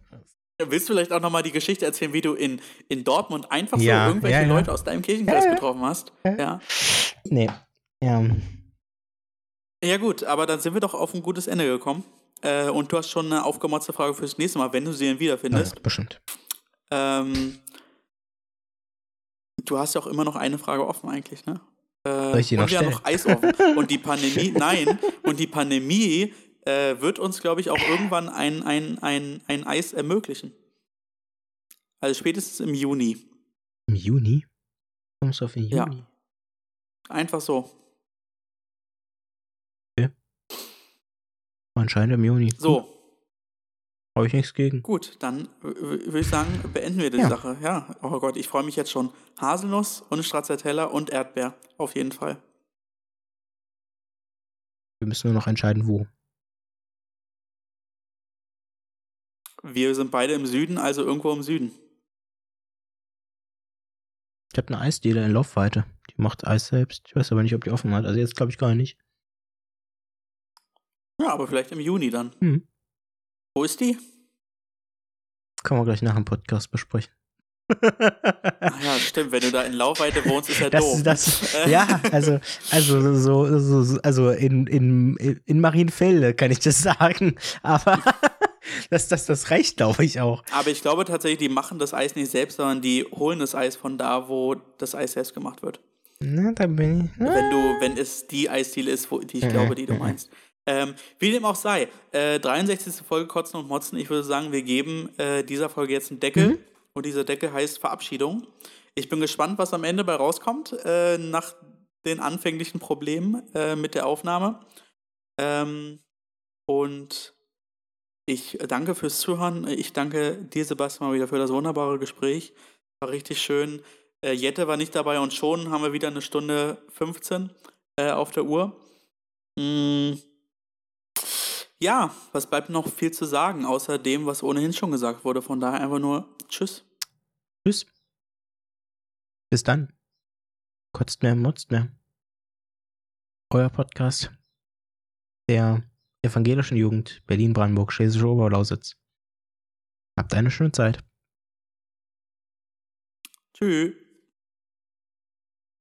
Willst du vielleicht auch nochmal die Geschichte erzählen, wie du in, in Dortmund einfach ja, so irgendwelche ja, ja. Leute aus deinem Kirchenkreis getroffen hast? Ja. Nee, ja. Ja, gut, aber dann sind wir doch auf ein gutes Ende gekommen. Äh, und du hast schon eine aufgemotzte Frage fürs nächste Mal, wenn du sie denn wiederfindest. Ja, bestimmt. Ähm, du hast ja auch immer noch eine Frage offen, eigentlich, ne? Äh, Soll ich die noch und wir haben noch Eis offen. <laughs> und die Pandemie, <laughs> nein, und die Pandemie äh, wird uns, glaube ich, auch irgendwann ein, ein, ein, ein Eis ermöglichen. Also spätestens im Juni. Im Juni? Kommst du auf den Juni? Ja. Einfach so. Anscheinend im Juni. So. Habe ich nichts gegen. Gut, dann würde ich sagen, beenden wir die ja. Sache. Ja, oh Gott, ich freue mich jetzt schon. Haselnuss und Stracciatella und Erdbeer. Auf jeden Fall. Wir müssen nur noch entscheiden, wo. Wir sind beide im Süden, also irgendwo im Süden. Ich habe eine Eisdiele in Laufweite. Die macht Eis selbst. Ich weiß aber nicht, ob die offen hat. Also jetzt glaube ich gar nicht. Ja, aber vielleicht im Juni dann. Hm. Wo ist die? Können wir gleich nach dem Podcast besprechen. Ach ja, stimmt. Wenn du da in Laufweite wohnst, ist ja das, doof. Das, <laughs> ja, also, also, so, so, also in, in, in Marienfelde kann ich das sagen. Aber <laughs> das, das, das reicht, glaube ich, auch. Aber ich glaube tatsächlich, die machen das Eis nicht selbst, sondern die holen das Eis von da, wo das Eis selbst gemacht wird. Na, da bin ich. Wenn du, wenn es die Eisdiele ist, wo, die ich glaube, die du meinst. Ähm, wie dem auch sei, äh, 63. Folge Kotzen und Motzen. Ich würde sagen, wir geben äh, dieser Folge jetzt einen Deckel. Mhm. Und dieser Deckel heißt Verabschiedung. Ich bin gespannt, was am Ende bei rauskommt, äh, nach den anfänglichen Problemen äh, mit der Aufnahme. Ähm, und ich danke fürs Zuhören. Ich danke dir, Sebastian, mal wieder für das wunderbare Gespräch. War richtig schön. Äh, Jette war nicht dabei und schon haben wir wieder eine Stunde 15 äh, auf der Uhr. Mm. Ja, was bleibt noch viel zu sagen, außer dem, was ohnehin schon gesagt wurde. Von daher einfach nur Tschüss. Tschüss. Bis dann. Kotzt mehr, motzt mehr. Euer Podcast der evangelischen Jugend Berlin-Brandenburg, Schlesische Oberlausitz. Habt eine schöne Zeit. Tschüss.